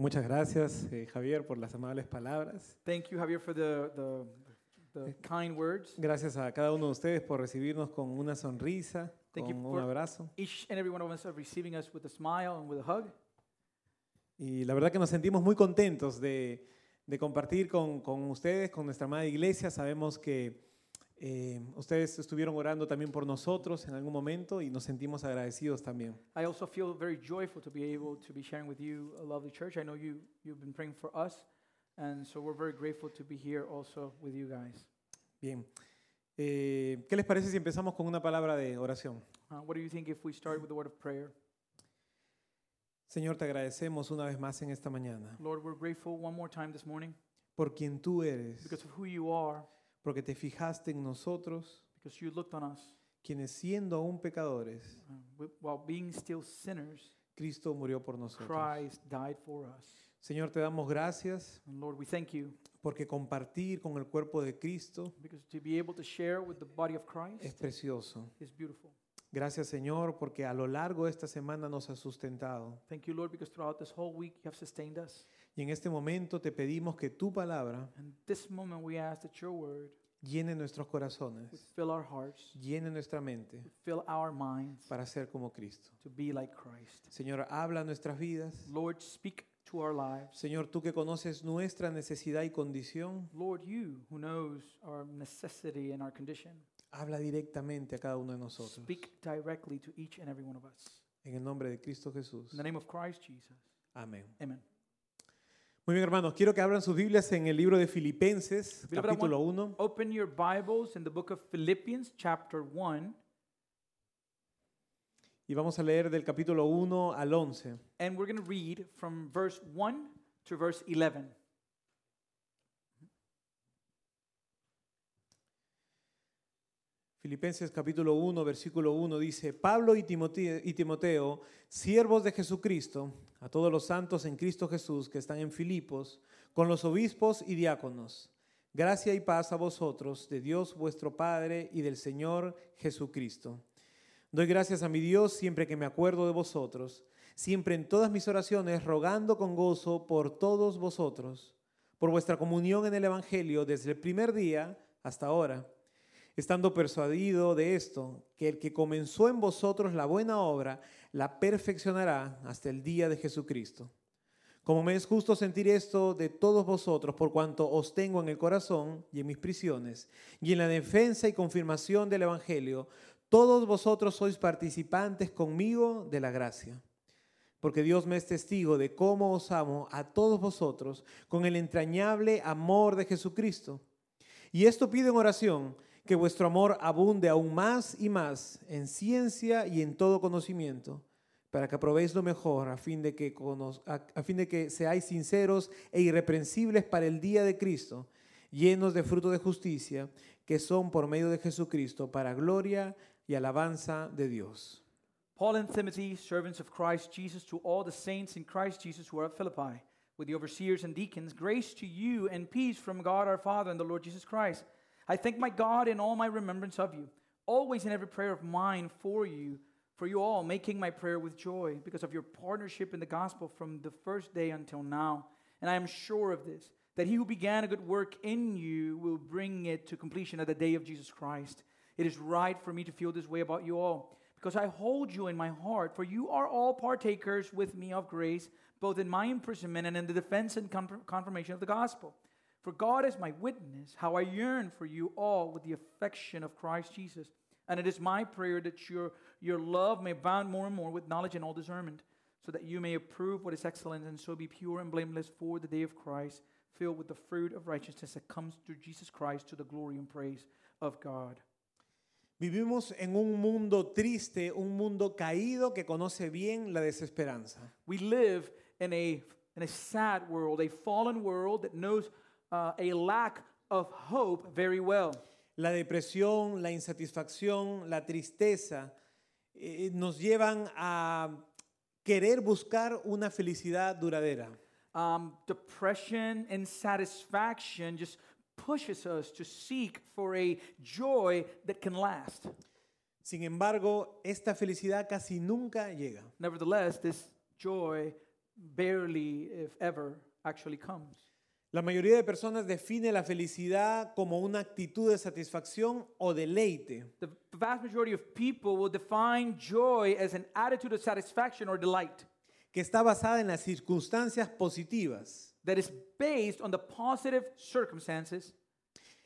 Muchas gracias, eh, Javier, por las amables palabras. Thank you, Javier, for the, the, the kind words. Gracias a cada uno de ustedes por recibirnos con una sonrisa, Thank con you un for- abrazo. Each and every one of us are receiving us with a smile and with a hug. Y la verdad que nos sentimos muy contentos de, de compartir con, con ustedes, con nuestra amada iglesia. Sabemos que eh, ustedes estuvieron orando también por nosotros en algún momento y nos sentimos agradecidos también. I also feel very joyful to be able to be sharing with you a lovely church. I know you, you've been praying for us, and so we're very grateful to be here also with you guys. Bien. Eh, ¿Qué les parece si empezamos con una palabra de oración? Uh, what do you think if we start with the word of prayer? Señor, te agradecemos una vez más en esta mañana Lord, we're grateful one more time this morning por quien tú eres, because of who you are, porque te fijaste en nosotros, because you looked on us. quienes siendo aún pecadores, Uh, wi- while being still sinners, Cristo murió por nosotros. Christ died for us. Señor, te damos gracias And Lord, we thank you porque compartir con el cuerpo de Cristo because to be able to share with the body of es Christ precioso. is beautiful. Gracias, Señor, porque a lo largo de esta semana nos has sustentado. Thank you, Lord, because throughout this whole week you have sustained us. Y en este momento te pedimos que tu palabra And this moment we ask that your word llene nuestros would corazones, fill our hearts, llene nuestra mente fill our minds para ser como Cristo. to be like Christ. Señor, habla nuestras vidas. Lord, speak to our lives. Señor, tú que conoces nuestra necesidad y condición, Lord, you who knows our necessity and our condition, habla directamente a cada uno de nosotros. speak directly to each and every one of us. En el nombre de Cristo Jesús. In the name of Christ Jesus. Amén. Amen. Muy bien, hermanos, quiero que abran sus Biblias en el libro de Filipenses, Beloved, capítulo 1. Open your Bibles in the book of Philippians, chapter 1, Y vamos a leer del capítulo 1 al 11. and we're going to read from verse 1 to verse 11. Filipenses capítulo 1, versículo 1 dice, Pablo y Timoteo, y Timoteo, siervos de Jesucristo, a todos los santos en Cristo Jesús que están en Filipos, con los obispos y diáconos, gracia y paz a vosotros, de Dios vuestro Padre y del Señor Jesucristo. Doy gracias a mi Dios siempre que me acuerdo de vosotros, siempre en todas mis oraciones, rogando con gozo por todos vosotros, por vuestra comunión en el Evangelio desde el primer día hasta ahora estando persuadido de esto, que el que comenzó en vosotros la buena obra, la perfeccionará hasta el día de Jesucristo. Como me es justo sentir esto de todos vosotros, por cuanto os tengo en el corazón y en mis prisiones, y en la defensa y confirmación del Evangelio, todos vosotros sois participantes conmigo de la gracia. Porque Dios me es testigo de cómo os amo a todos vosotros con el entrañable amor de Jesucristo. Y esto pido en oración, que vuestro amor abunde aún más y más en ciencia y en todo conocimiento, para que aprobéis lo mejor a fin de que, a fin de que seáis sinceros e irreprensibles para el día de Cristo, llenos de fruto de justicia, que son por medio de Jesucristo para gloria y alabanza de Dios. Paul and Timothy, servants of Christ Jesus, to all the saints in Christ Jesus who are at Philippi, with the overseers and deacons, grace to you and peace from God our Father and the Lord Jesus Christ. I thank my God in all my remembrance of you, always in every prayer of mine for you, for you all, making my prayer with joy, because of your partnership in the gospel from the first day until now. And I am sure of this, that he who began a good work in you will bring it to completion at the day of Jesus Christ. It is right for me to feel this way about you all because I hold you in my heart, for you are all partakers with me of grace, both in my imprisonment and in the defense and confirmation of the gospel. For God is my witness, how I yearn for you all with the affection of Christ Jesus. And it is my prayer that your, your love may abound more and more with knowledge and all discernment, so that you may approve what is excellent and so be pure and blameless for the day of Christ, filled with the fruit of righteousness that comes through Jesus Christ to the glory and praise of God. Vivimos en un mundo triste, un mundo caído que conoce bien la desesperanza. We live in a, in a sad world, a fallen world that knows uh, a lack of hope very well. La depresión, la insatisfacción, la tristeza eh, nos llevan a querer buscar una felicidad duradera. Um, depression and satisfaction just pushes us to seek for a joy that can last. Sin embargo, esta felicidad casi nunca llega. Nevertheless, this joy barely, if ever, actually comes. La mayoría de personas define la felicidad como una actitud de satisfacción o deleite. The vast majority of people will define joy as an attitude of satisfaction or delight que está basada en las circunstancias positivas. that is based on the positive circumstances.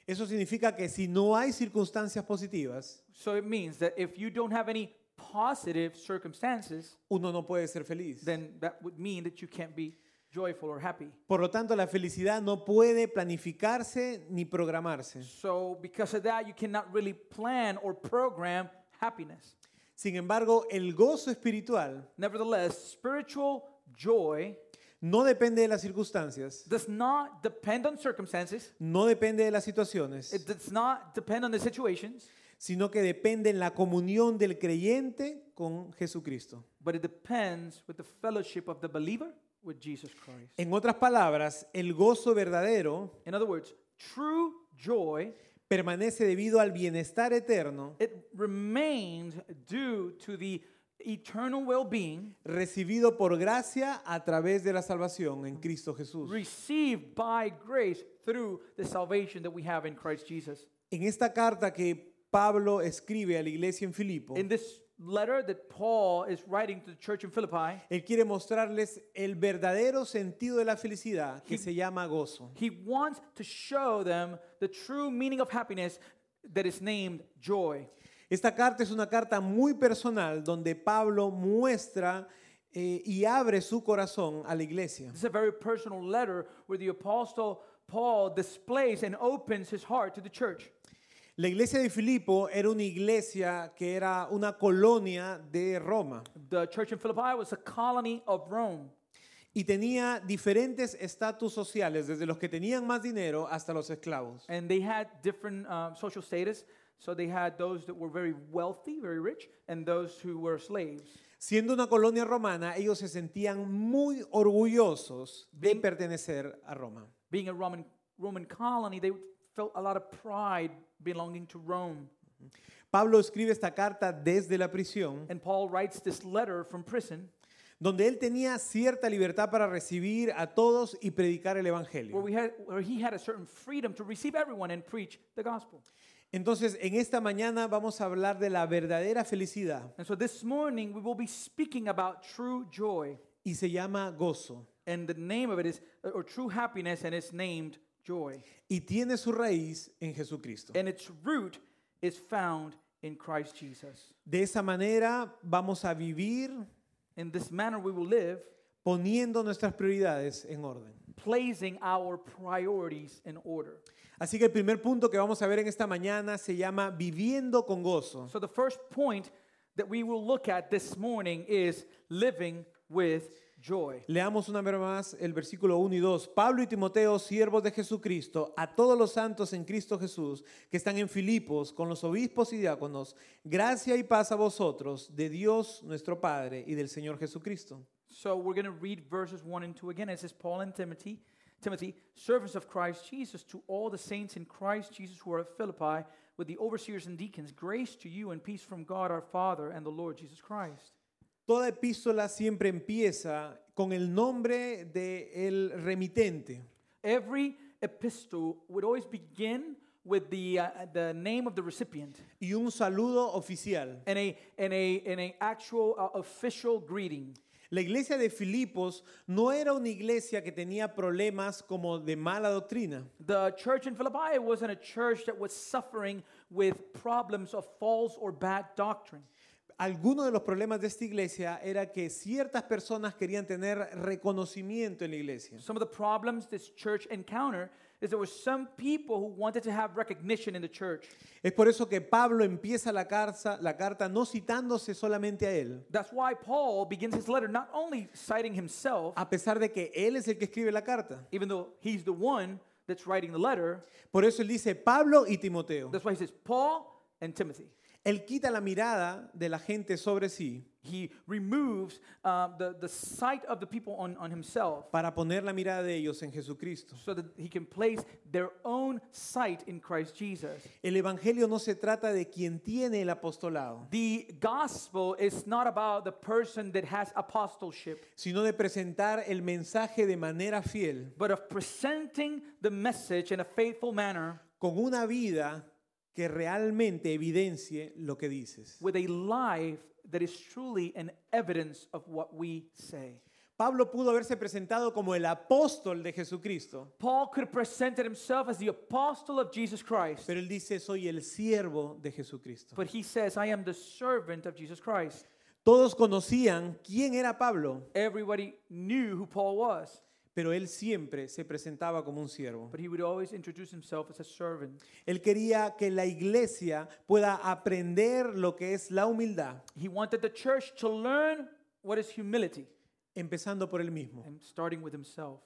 Eso significa que si no hay circunstancias positivas, So it means that if you don't have any positive circumstances, uno no puede ser feliz. then that would mean that you can't be joyful or happy. Por lo tanto, la felicidad no puede planificarse ni programarse. So because of that, you cannot really plan or program happiness. Sin embargo, el gozo espiritual Nevertheless, spiritual joy no depende de las circunstancias, does not depend on circumstances. no depende de las situaciones, It does not depend on the situations, sino que depende en la comunión del creyente con Jesucristo. but it depends with the fellowship of the believer with Jesus Christ. En otras palabras, el gozo verdadero In other words, true joy, permanece debido al bienestar eterno it remains due to the eternal well-being recibido por gracia a través de la salvación en Cristo Jesús. received by grace through the salvation that we have in Christ Jesus. En esta carta que Pablo escribe a la iglesia en Filipo, In this letter that Paul is writing to the church in Philippi, él quiere mostrarles el verdadero sentido de la felicidad que se llama gozo. he wants to show them the true meaning of happiness that is named joy. Esta carta es una carta muy personal donde Pablo muestra eh, y abre su corazón a la iglesia. This is a very personal letter where the apostle Paul displays and opens his heart to the church. La iglesia de Filipo era una iglesia que era una colonia de Roma The church in Philippi was a colony of Rome. y tenía diferentes estatus sociales, desde los que tenían más dinero hasta los esclavos. And they had different um, social status. So they had those that were very wealthy, very rich, and those who were slaves. Siendo una colonia romana, ellos se sentían muy orgullosos de pertenecer a Roma. Being a Roman, Roman colony, they felt a lot of pride belonging to Rome. Pablo escribe esta carta desde la prisión, And Paul writes this letter from prison donde él tenía cierta libertad para recibir a todos y predicar el Evangelio. we had, where he had a certain freedom to receive everyone and preach the gospel. Entonces, en esta mañana vamos a hablar de la verdadera felicidad And so this morning we will be speaking about true joy. y se llama gozo And the name of it is, or true happiness, and it's named joy. y tiene su raíz en Jesucristo. And its root is found in Christ Jesus. De esa manera vamos a vivir In this manner we will live, poniendo nuestras prioridades en orden. placing our priorities in order. Así que el primer punto que vamos a ver en esta mañana se llama viviendo con gozo. So the first point that we will look at this morning is living with joy. Leamos una vez más el versículo 1 y 2. Pablo y Timoteo, siervos de Jesucristo, a todos los santos en Cristo Jesús que están en Filipos, con los obispos y diáconos, gracia y paz a vosotros, de Dios nuestro Padre y del Señor Jesucristo. So we're going to read verses 1 and 2 again. It says, Paul and Timothy, Timothy, servants of Christ Jesus, to all the saints in Christ Jesus who are at Philippi, with the overseers and deacons, grace to you and peace from God our Father and the Lord Jesus Christ. Toda epístola siempre empieza con el nombre del remitente. Every epistle would always begin with the, uh, the name of the recipient y un saludo oficial. and a, and a, and a actual uh, official greeting. La iglesia de Filipos no era una iglesia que tenía problemas como de mala doctrina. The church in Philippi wasn't a church that was suffering with problems of false or bad doctrine. Alguno de los problemas de esta iglesia era que ciertas personas querían tener reconocimiento en la iglesia. Some of the problems this church encountered is there were some people who wanted to have recognition in the church. Es por eso que Pablo empieza la, carta, la carta no citándose solamente a él, That's why Paul begins his letter not only citing himself, a pesar de que él es el que escribe la carta. even though he's the one that's writing the letter, Por eso él dice Pablo y Timoteo. that's why he says Paul and Timothy. Él quita la mirada de la gente sobre sí He removes uh, the, the sight of the people on, on himself para poner la mirada de ellos en Jesucristo. so that he can place their own sight in Christ Jesus. El Evangelio no se trata de quien tiene el apostolado, The gospel is not about the person that has apostleship, sino de presentar el mensaje de manera fiel, but of presenting the message in a faithful manner con una vida que realmente evidencie lo que dices. with a life that is truly an evidence of what we say. Pablo pudo haberse presentado como el apóstol de Jesucristo, Paul could have presented himself as the apostle of Jesus Christ, pero él dice, soy el siervo de Jesucristo. but he says, I am the servant of Jesus Christ. Todos conocían quién era Pablo, Everybody knew who Paul was, pero él siempre se presentaba como un siervo. but he would always introduce himself as a servant. Él quería que la iglesia pueda aprender lo que es la humildad, He wanted the church to learn what is humility, empezando por él mismo. and starting with himself.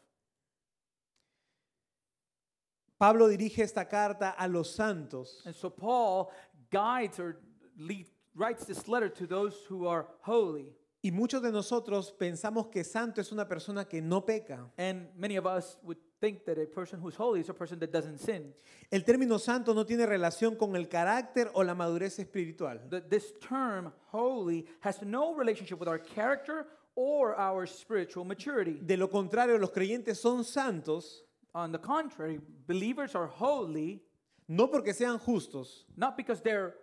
Pablo dirige esta carta a los santos And so Paul guides or lead, writes this letter to those who are holy. Y muchos de nosotros pensamos que santo es una persona que no peca. And many of us would think that a person who's holy is a person that doesn't sin. El término santo no tiene relación con el carácter o la madurez espiritual. That this term holy has no relationship with our character or our spiritual maturity. De lo contrario, los creyentes son santos On the contrary, believers are holy no porque sean justos not because they're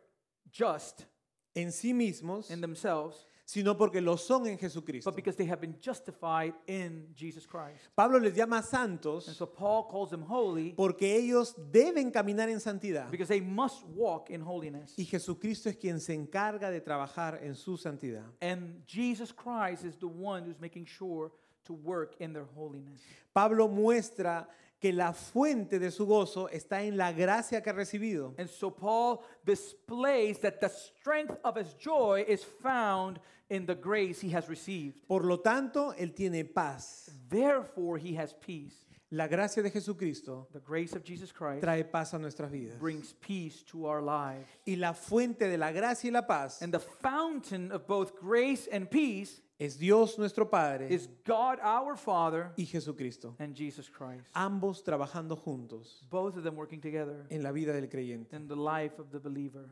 just en sí mismos, in themselves, sino porque lo son en Jesucristo. but because they have been justified in Jesus Christ. Pablo les llama And santos so Paul calls them holy porque ellos deben caminar en santidad because they must walk in holiness. y Jesucristo es quien se encarga de trabajar en su santidad. And Jesus Christ is the one who's making sure to work in their holiness. Pablo muestra que la fuente de su gozo está en la gracia que ha recibido. And so Paul displays that the strength of his joy is found in the grace he has received. Por lo tanto, él tiene paz. Therefore, he has peace. La gracia de Jesucristo The grace of Jesus Christ trae paz a nuestras vidas. brings peace to our lives. Y la fuente de la gracia y la paz And the fountain of both grace and peace es Dios nuestro Padre is God our Father y Jesucristo, and Jesus Christ. ambos trabajando juntos Both of them working together en la vida del creyente. in the life of the believer.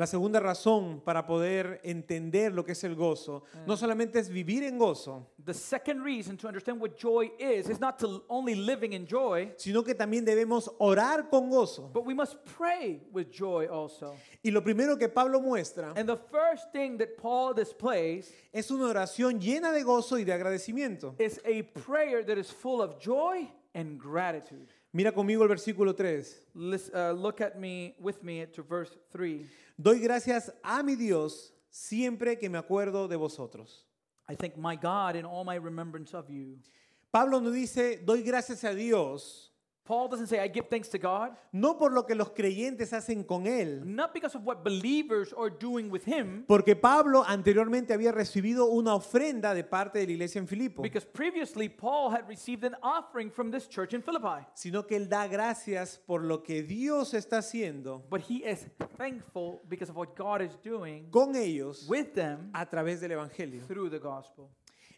La segunda razón para poder entender lo que es el gozo no solamente es vivir en gozo, The second reason to understand what joy is is not to only living in joy, sino que también debemos orar con gozo. but we must pray with joy also. Y lo primero que Pablo muestra And the first thing that Paul displays es una oración llena de gozo y de agradecimiento. is a prayer that is full of joy and gratitude. Mira conmigo el versículo 3. Lis- uh, look at me with me to verse 3. Doy gracias a mi Dios siempre que me acuerdo de vosotros. I thank my God in all my remembrance of you. Pablo no dice, doy gracias a Dios, Paul doesn't say, I give thanks to God, no por lo que los creyentes hacen con él, not because of what believers are doing with him, porque Pablo anteriormente había recibido una ofrenda de parte de la iglesia en Filipo, because previously Paul had received an offering from this church in Philippi. sino que él da gracias por lo que Dios está haciendo But he is thankful because of what God is doing con ellos with them a través del Evangelio. through the gospel.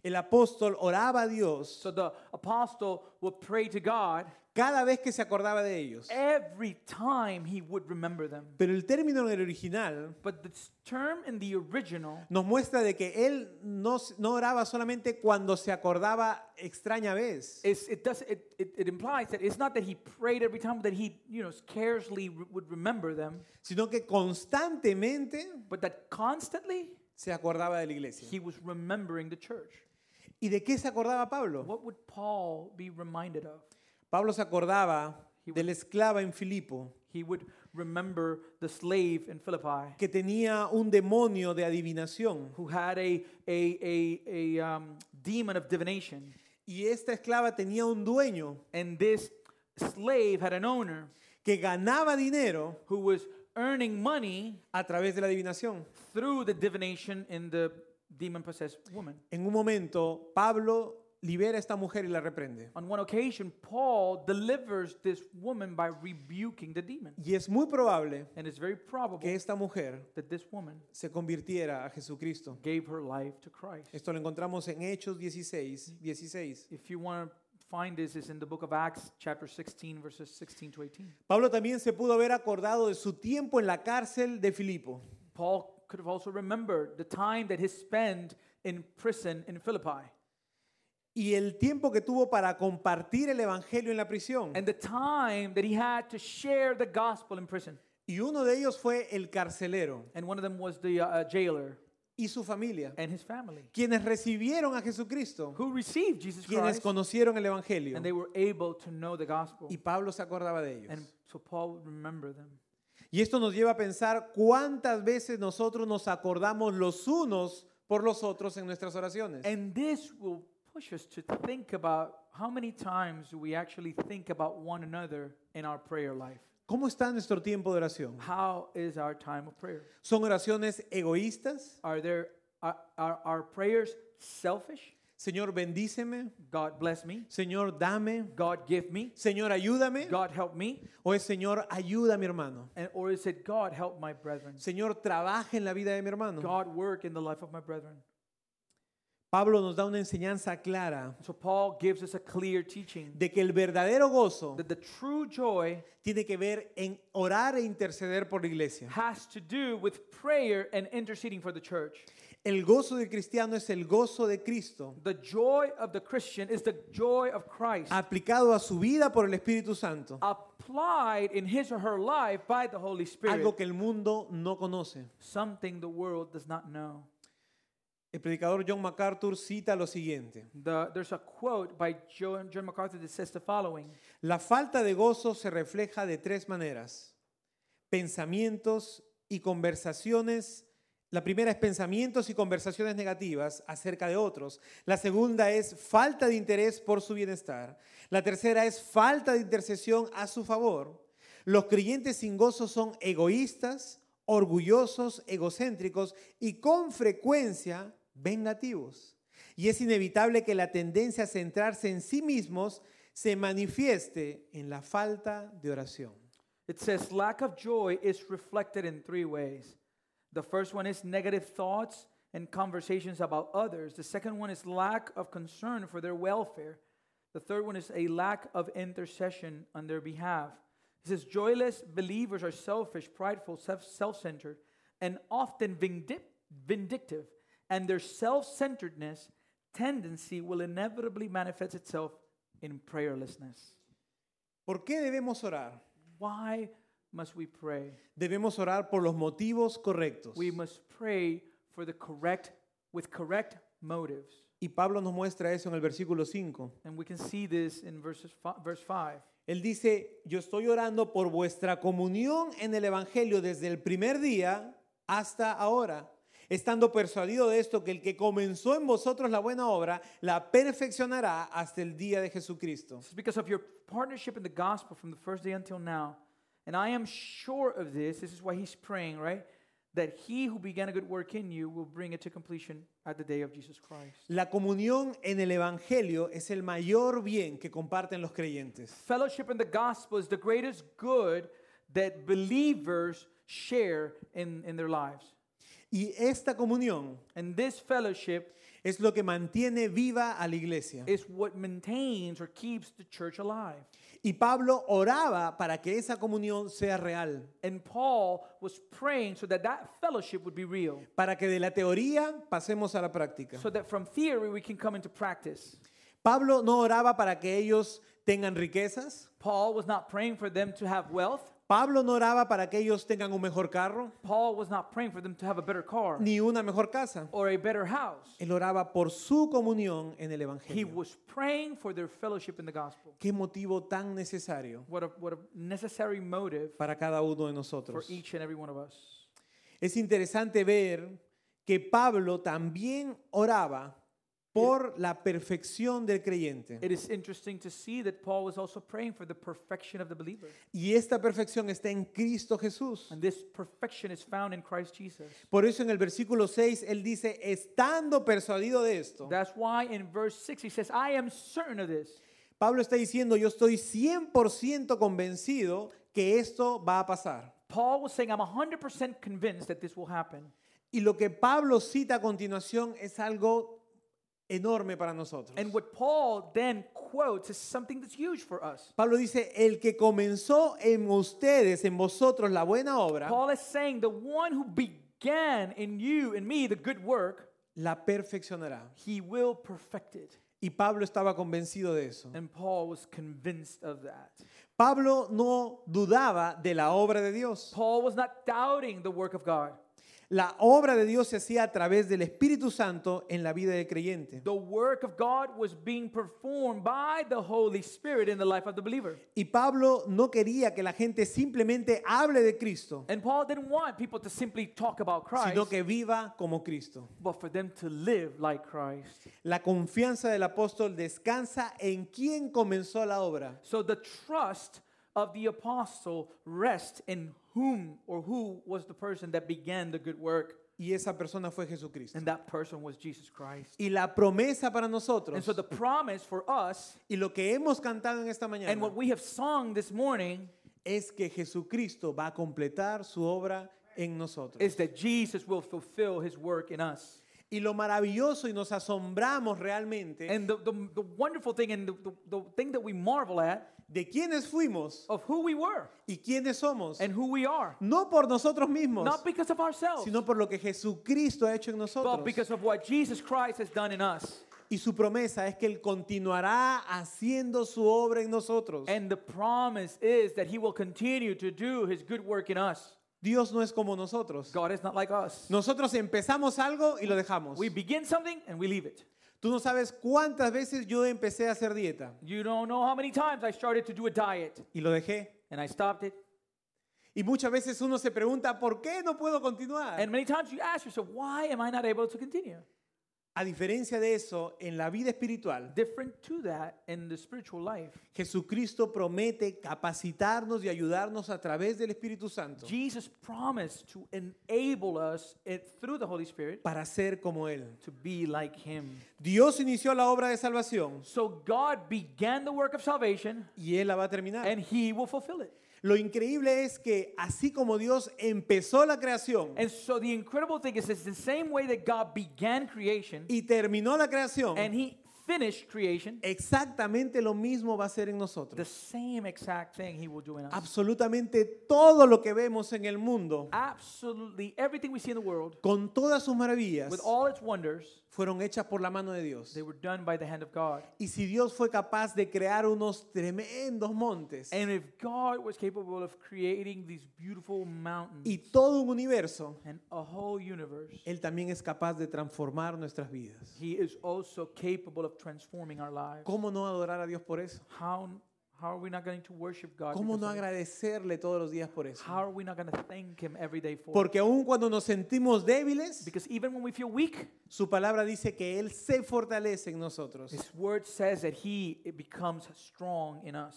El apóstol oraba a Dios So the apostle would pray to God cada vez que se acordaba de ellos. every time he would remember them. Pero el término en el original But this term in the original nos muestra de que él no, no oraba solamente cuando se acordaba extraña vez, is it does it, it, it implies that it's not that he prayed every time that he you know scarcely re- would remember them, sino que constantemente but that constantly se acordaba de la iglesia. he was remembering the church. ¿Y de qué se acordaba Pablo? What would Paul be reminded of? Pablo se acordaba de la esclava en Filipo He would remember the slave in Philippi que tenía un demonio de adivinación who had a, a, a, a um, demon of divination. y esta esclava tenía un dueño And this slave had an owner que ganaba dinero who was earning money a través de la adivinación. through the divination in the demon possessed woman. En un momento Pablo libera a esta mujer y la reprende. On one occasion, Paul delivers this woman by rebuking the demon. Y es muy probable And it's very probable que esta mujer that this woman se convirtiera a Jesucristo. gave her life to Christ. Esto lo encontramos en Hechos 16, 16. If you want to find this, it's in the book of Acts, chapter 16, verses 16 to 18. Pablo también se pudo haber acordado de su tiempo en la cárcel de Filipo. Paul could have also remembered the time that he spent in prison in Philippi y el tiempo que tuvo para compartir el evangelio en la prisión. and the time that he had to share the gospel in prison. Y uno de ellos fue el carcelero And one of them was the uh, jailer y su familia, and his family quienes recibieron a Jesucristo, who received Jesus quienes Christ conocieron el evangelio. and they were able to know the gospel. Y Pablo se acordaba de ellos. And so Paul would remember them. Y esto nos lleva a pensar cuántas veces nosotros nos acordamos los unos por los otros en nuestras oraciones. And this will push us to think about how many times do we actually think about one another in our prayer life? ¿Cómo está nuestro tiempo de oración? How is our time of prayer? ¿Son oraciones egoístas? Are there are, are our prayers selfish? Señor, bendíceme. God bless me. Señor, dame. God give me. Señor, ayúdame. God help me. O es Señor, ayuda a mi hermano. And or is it God help my brethren? Señor, trabaja en la vida de mi hermano. God work in the life of my brethren. Pablo nos da una enseñanza clara So Paul gives us a clear teaching de que el verdadero gozo that the true joy tiene que ver en orar e interceder por la iglesia. has to do with prayer and interceding for the church. El gozo del cristiano es el gozo de Cristo The joy of the Christian is the joy of Christ aplicado a su vida por el Espíritu Santo. applied in his or her life by the Holy Spirit, Algo que el mundo no conoce. something the world does not know. El predicador John MacArthur cita lo siguiente. The, there's a quote by John, John MacArthur that says the following La falta de gozo se refleja de tres maneras. Pensamientos y conversaciones. La primera es pensamientos y conversaciones negativas acerca de otros. La segunda es falta de interés por su bienestar. La tercera es falta de intercesión a su favor. Los creyentes sin gozo son egoístas, orgullosos, egocéntricos y con frecuencia vengativos. Y es inevitable que la tendencia a centrarse en sí mismos se manifieste en la falta de oración. It says, lack of joy is reflected in three ways. The first one is negative thoughts and conversations about others. The second one is lack of concern for their welfare. The third one is a lack of intercession on their behalf. It says, joyless believers are selfish, prideful, self centered, and often vindictive. And their self centeredness tendency will inevitably manifest itself in prayerlessness. ¿Por qué debemos orar? Why must we pray? Debemos orar por los motivos correctos. We must pray for the correct with correct motives. Y Pablo nos muestra eso en el versículo 5. And we can see this in verses verse 5. Él dice, yo estoy orando por vuestra comunión en el Evangelio desde el primer día hasta ahora, estando persuadido de esto, que el que comenzó en vosotros la buena obra, la perfeccionará hasta el día de Jesucristo. This is because of your partnership in the gospel from the first day until now. And I am sure of this. This is why he's praying, right? That he who began a good work in you will bring it to completion at the day of Jesus Christ. La comunión en el Evangelio es el mayor bien que comparten los creyentes. Fellowship in the gospel is the greatest good that believers share in, in their lives. Y esta comunión And this fellowship es lo que mantiene viva a la iglesia. is what maintains or keeps the church alive. Y Pablo oraba para que esa comunión sea real, And Paul was praying so that that fellowship would be real, para que de la teoría pasemos a la práctica. so that from theory we can come into practice. Pablo no oraba para que ellos tengan riquezas. Paul was not praying for them to have wealth. Pablo no oraba para que ellos tengan un mejor carro Paul was not praying for them to have a better car ni una mejor casa. or a better house. Él oraba por su comunión en el He Evangelio. was praying for their fellowship in the gospel. Qué motivo tan necesario What a, what a necessary motive para cada uno de for nosotros. each and every one of us. Es interesante ver que Pablo también oraba por la perfección del creyente. It is interesting to see that Paul was also praying for the perfection of the believer. Y esta perfección está en Cristo Jesús. And this perfection is found in Christ Jesus. Por eso en el versículo 6 él dice, estando persuadido de esto. That's why in verse 6 he says, I am certain of this. Pablo está diciendo, yo estoy 100% convencido que esto va a pasar. Paul was saying, I'm 100% convinced that this will happen. Y lo que Pablo cita a continuación es algo enorme para nosotros. And what Paul then quotes is something that's huge for us. Pablo dice, el que comenzó en ustedes, en vosotros, la buena obra, Paul is saying, the one who began in you and me the good work, la perfeccionará. he will perfect it. Y Pablo estaba convencido de eso. And Paul was convinced of that. Pablo no dudaba de la obra de Dios. Paul was not doubting the work of God. La obra de Dios se hacía a través del Espíritu Santo en la vida del creyente. The work of God was being performed by the Holy Spirit in the life of the believer. Y Pablo no quería que la gente simplemente hable de Cristo, And Paul didn't want people to simply talk about Christ, sino que viva como Cristo. but for them to live like Christ. La confianza del apóstol descansa en quien comenzó la obra. So the trust of the apostle rests in whom or who was the person that began the good work, Y esa persona fue Jesucristo. and that person was Jesus Christ. Y la promesa para nosotros. And so the promise for us y lo que hemos cantado en esta mañana. and what we have sung this morning es que Jesucristo va a completar su obra en nosotros. is that Jesus will fulfill his work in us. Y lo maravilloso y nos asombramos realmente And the, the, the wonderful thing and the, the, the thing that we marvel at de quiénes fuimos of who we were y quiénes somos. and who we are. No por nosotros mismos, Not because of ourselves, sino por lo que Jesucristo ha hecho en but nosotros. because of what Jesus Christ has done in us. Y su promesa es que Él continuará haciendo su obra en nosotros. And the promise is that he will continue to do his good work in us. Dios no es como nosotros. God is not like us. Nosotros empezamos algo y lo dejamos. We begin something and we leave it. Tú no sabes cuántas veces yo empecé a hacer dieta You don't know how many times I started to do a diet y lo dejé. and I stopped it. Y muchas veces uno se pregunta, ¿por qué no puedo continuar? And many times you ask yourself, why am I not able to continue? A diferencia de eso, en la vida espiritual, Different to that in the spiritual life. Jesucristo promete capacitarnos y ayudarnos a través del Espíritu Santo Jesus promised to enable us through the Holy Spirit para ser como Él. to be like him. Dios inició la obra de salvación So God began the work of salvation y Él la va a terminar. and he will fulfill it. Lo increíble es que así como Dios empezó la creación And so the incredible thing is it's the same way that God began creation y terminó la creación, and he finished creation, exactamente lo mismo va a ser en the nosotros. same exact thing he will do in us. Absolutamente todo lo que vemos en el mundo, Absolutely everything we see in the world con todas sus maravillas, with all its wonders, fueron hechas por la mano de Dios. they were done by the hand of God. Y si Dios fue capaz de crear unos tremendos montes And if God was capable of creating these beautiful mountains y todo un universo, and a whole universe, Él también es capaz de transformar nuestras vidas. He is also capable of transforming our lives. ¿Cómo no adorar a Dios por eso? How, how are we not going to worship God? ¿Cómo no agradecerle todos los días por eso? How are we not going to thank Him every day for it? Porque aun cuando nos sentimos débiles, Because even when we feel weak, su palabra dice que Él se fortalece en nosotros. His word says that He it becomes strong in us.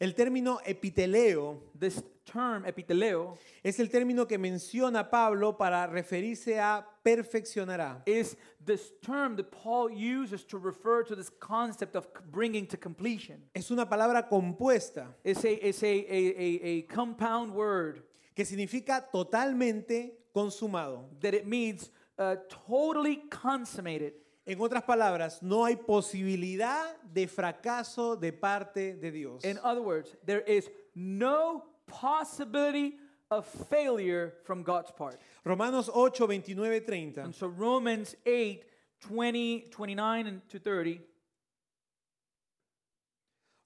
El término epiteleo This term, epiteleo, es el término que menciona Pablo para referirse a perfeccionará. is this term that Paul uses to refer to this concept of bringing to completion. Es una palabra compuesta It's a, it's a, a, a, a compound word que significa totalmente consumado. that it means uh, totally consummated. En otras palabras, no hay posibilidad de fracaso de parte de Dios. In other words, there is no possibility of failure from God's part. Romanos 8, 29, 30. And so Romans 8, 20, 29, and to 30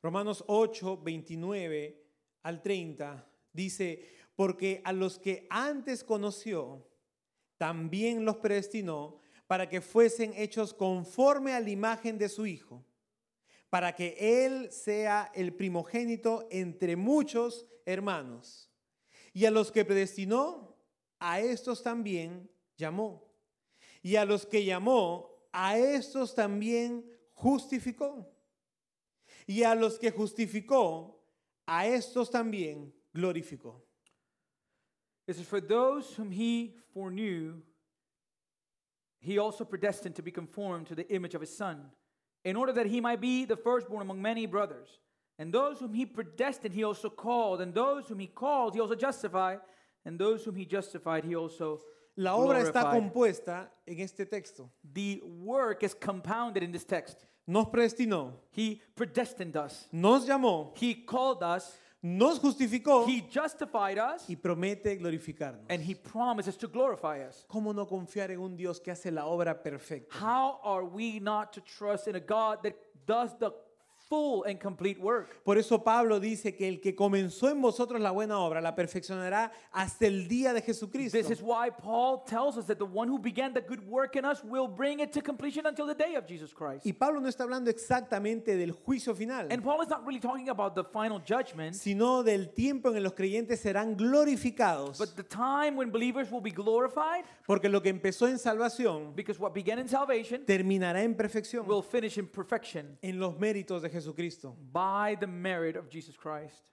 Romanos 8, 29 al 30 dice, porque a los que antes conoció, también los predestinó para que fuesen hechos conforme a la imagen de su Hijo, para que Él sea el primogénito entre muchos hermanos. Y a los que predestinó, a estos también llamó. Y a los que llamó, a estos también justificó. Y a los que justificó, a estos también glorificó. It says, For those whom he foreknew, he also predestined to be conformed to the image of his son, in order that he might be the firstborn among many brothers. And those whom he predestined, he also called. And those whom he called, he also justified. And those whom he justified, he also La obra está glorified. compuesta en este texto. The work is compounded in this text. Nos predestinó, He predestined us. nos llamó, He called us. Nos justificó He justified us. y promete glorificarnos. And he promises to glorify us. ¿Cómo no confiar en un Dios que hace la obra perfecta? How are we not to trust in a God that does the full and complete work? Por eso Pablo dice que el que comenzó en vosotros la buena obra la perfeccionará hasta el día de Jesucristo. This is why Paul tells us that the one who began the good work in us will bring it to completion until the day of Jesus Christ. Y Pablo no está hablando exactamente del juicio final, And Paul is not really talking about the final judgment, sino del tiempo en que los creyentes serán glorificados. but the time when believers will be glorified Porque lo que empezó en salvación because what began in salvation terminará en perfección will finish in perfection en los méritos de Jesucristo. by the merit of Jesus Christ.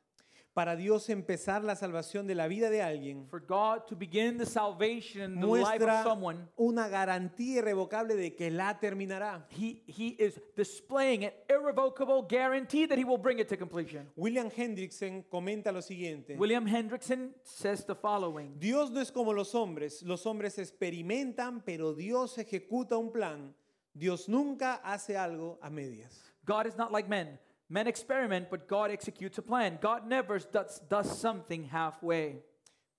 Para Dios empezar la salvación de la vida de alguien For God to begin the salvation in the life of someone, una garantía irrevocable de que la terminará. he, he is displaying an irrevocable guarantee that he will bring it to completion. William Hendrickson comenta lo siguiente. William Hendrickson says the following Dios no es como los hombres. Los hombres experimentan, pero Dios ejecuta un plan. Dios nunca hace algo a medias. God is not like men. Men experiment, but God executes a plan. God never does, does something halfway.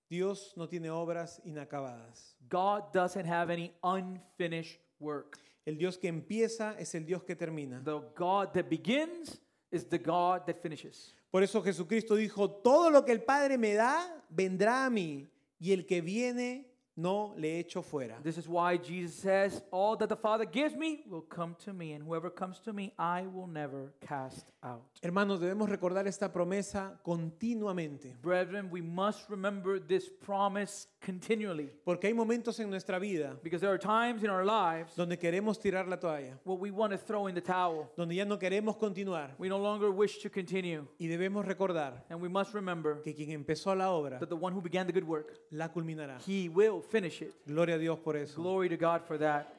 Dios no tiene obras inacabadas. God doesn't have any unfinished work. El Dios que empieza es el Dios que termina. The God that begins is the God that finishes. Por eso Jesucristo dijo, todo lo que el Padre me da, vendrá a mí, y el que viene, no le echo fuera. This is why Jesus says, All that the Father gives me will come to me, and whoever comes to me, I will never cast out. Hermanos, debemos recordar esta promesa continuamente, Brethren, we must remember this promise continually porque hay momentos en nuestra vida because there are times in our lives donde queremos tirar la toalla, where we want to throw in the towel. donde ya no queremos continuar, We no longer wish to continue. y debemos recordar And we must remember que quien empezó la obra, that the one who began the good work, la culminará. he will finish it. Gloria a Dios por eso. Glory to God for that.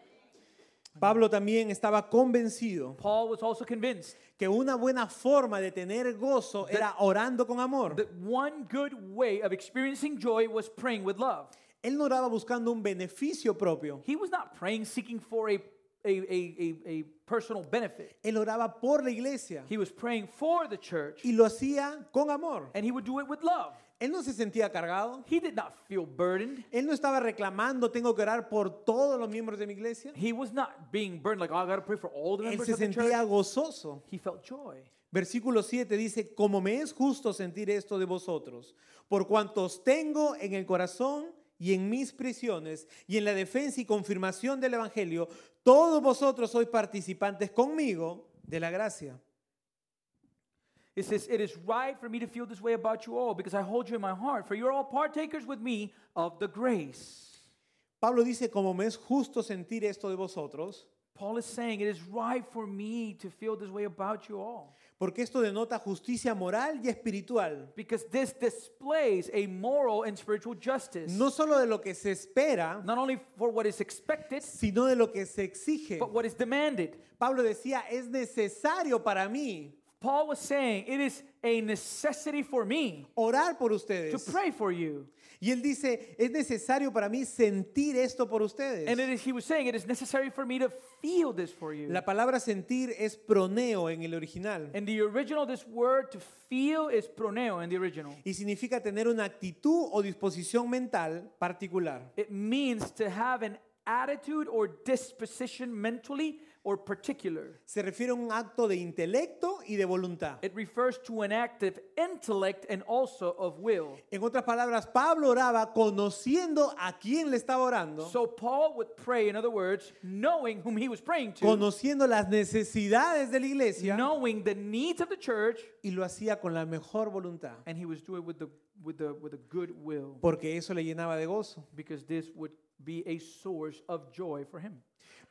Pablo también estaba convencido Paul was also convinced que una buena forma de tener gozo era orando con amor. that one good way of experiencing joy was praying with love. Él no oraba buscando un beneficio propio, He was not praying seeking for a, a, a, a, a personal benefit. él oraba por la iglesia He was praying for the church, y lo hacía con amor. and he would do it with love. Él no se sentía cargado, He did not feel burdened. él no estaba reclamando, tengo que orar por todos los miembros de mi iglesia. He was not being burdened like, oh, I got to pray for all the Él members se of the sentía church. gozoso. He felt joy. Versículo 7 dice, como me es justo sentir esto de vosotros, por cuantos tengo en el corazón y en mis prisiones y en la defensa y confirmación del Evangelio, todos vosotros sois participantes conmigo de la gracia. It says, It is right for me to feel this way about you all because I hold you in my heart, for you're all partakers with me of the grace. Pablo dice, como me es justo sentir esto de vosotros, Paul is saying, It is right for me to feel this way about you all porque esto denota justicia moral y espiritual, because this displays a moral and spiritual justice, no solo de lo que se espera, not only for what is expected, sino de lo que se exige. but what is demanded. Pablo decía, es necesario para mí Paul was saying, It is a necessity for me orar por to pray for you. Y él dice, es necesario para mí sentir esto por ustedes. And it is, he was saying, It is necessary for me to feel this for you. La palabra sentir es proneo en el original In the original, this word to feel is proneo in the original. y significa tener una actitud o disposición mental particular. It means to have an attitude or disposition mentally or particular. Se refiere a un acto de intelecto y de voluntad. It refers to an active intellect and also of will. En otras palabras, Pablo oraba conociendo a quién le estaba orando, So Paul would pray, in other words, knowing whom he was praying to, conociendo las necesidades de la iglesia knowing the needs of the church, y lo hacía con la mejor voluntad, and he was doing it with the with the with a good will, porque eso le llenaba de gozo. because this would be a source of joy for him.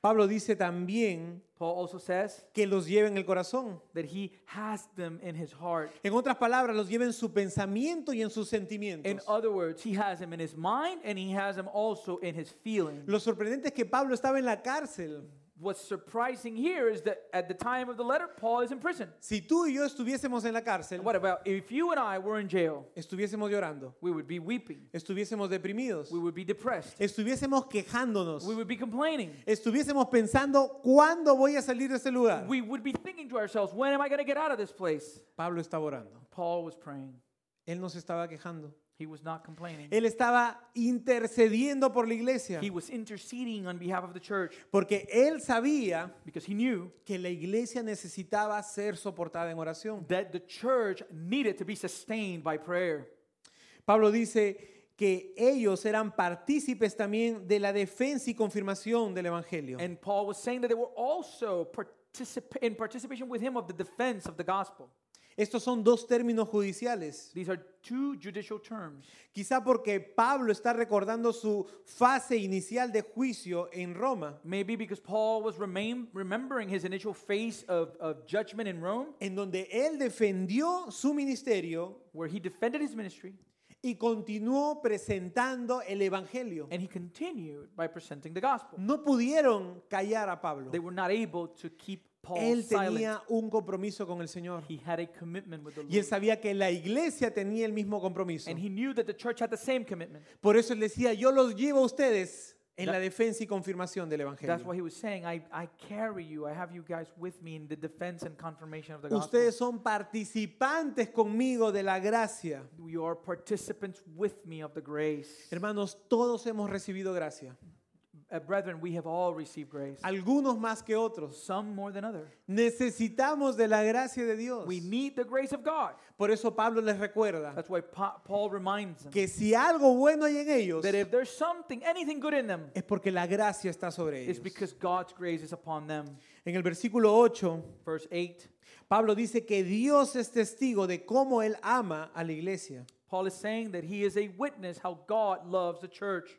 Pablo dice también Paul also says que los lleve en el corazón. that he has them in his heart. En otras palabras, los lleve en su pensamiento y en sus In sentimientos. other words, he has them in his mind and he has them also in his feelings. Lo sorprendente es que Pablo estaba en la cárcel. What's surprising here is that at the time of the letter, Paul is in prison. Si tú y yo estuviésemos en la cárcel, What about if you and I were in jail? estuviésemos llorando, We would be weeping. estuviésemos deprimidos, We would be depressed. estuviésemos quejándonos, We would be complaining. estuviésemos pensando, ¿cuándo voy a salir de este lugar? We would be thinking to ourselves, when am I going to get out of this place? Pablo estaba orando. Paul was praying. Él no se estaba quejando. He was not complaining. Él estaba intercediendo por la iglesia. He was interceding on behalf of the church Porque él sabía because he knew que la iglesia necesitaba ser soportada en oración. that the church needed to be sustained by prayer. Pablo dice que ellos eran partícipes también de la defensa y confirmación del Evangelio. And Paul was saying that they were also particip- in participation with him of the defense of the gospel. Estos son dos términos judiciales. These are two judicial terms. Quizá porque Pablo está recordando su fase inicial de juicio en Roma, Maybe because Paul was remain, remembering his initial phase of, of judgment in Rome, en donde él defendió su ministerio where he defended his ministry y continuó presentando el Evangelio. and he continued by presenting the gospel. No pudieron callar a Pablo. They were not able to keep Paul Él tenía un compromiso con el Señor. He had a commitment with the Y él Lord. sabía que la iglesia tenía el mismo compromiso. And he knew that the church had the same commitment. Por eso él decía, yo los llevo a ustedes en That- la defensa y confirmación del That's Evangelio. why he was saying, I, I carry you, I have you guys with me in the defense and confirmation of the gospel. Ustedes son participantes conmigo de la gracia. You are participants with me of the grace. Hermanos, todos hemos recibido gracia. Uh, brethren, we have all received grace. Algunos más que otros. Some more than others. Necesitamos de la gracia de Dios. We need the grace of God. Por eso Pablo les recuerda That's why Pa- Paul reminds them que si algo bueno hay en ellos, that if there's something, anything good in them, es porque la gracia está sobre it's because God's grace is upon them. En el versículo 8, Verse 8, Pablo dice que Dios es testigo de cómo Él ama a la iglesia. Paul is saying that he is a witness how God loves the church.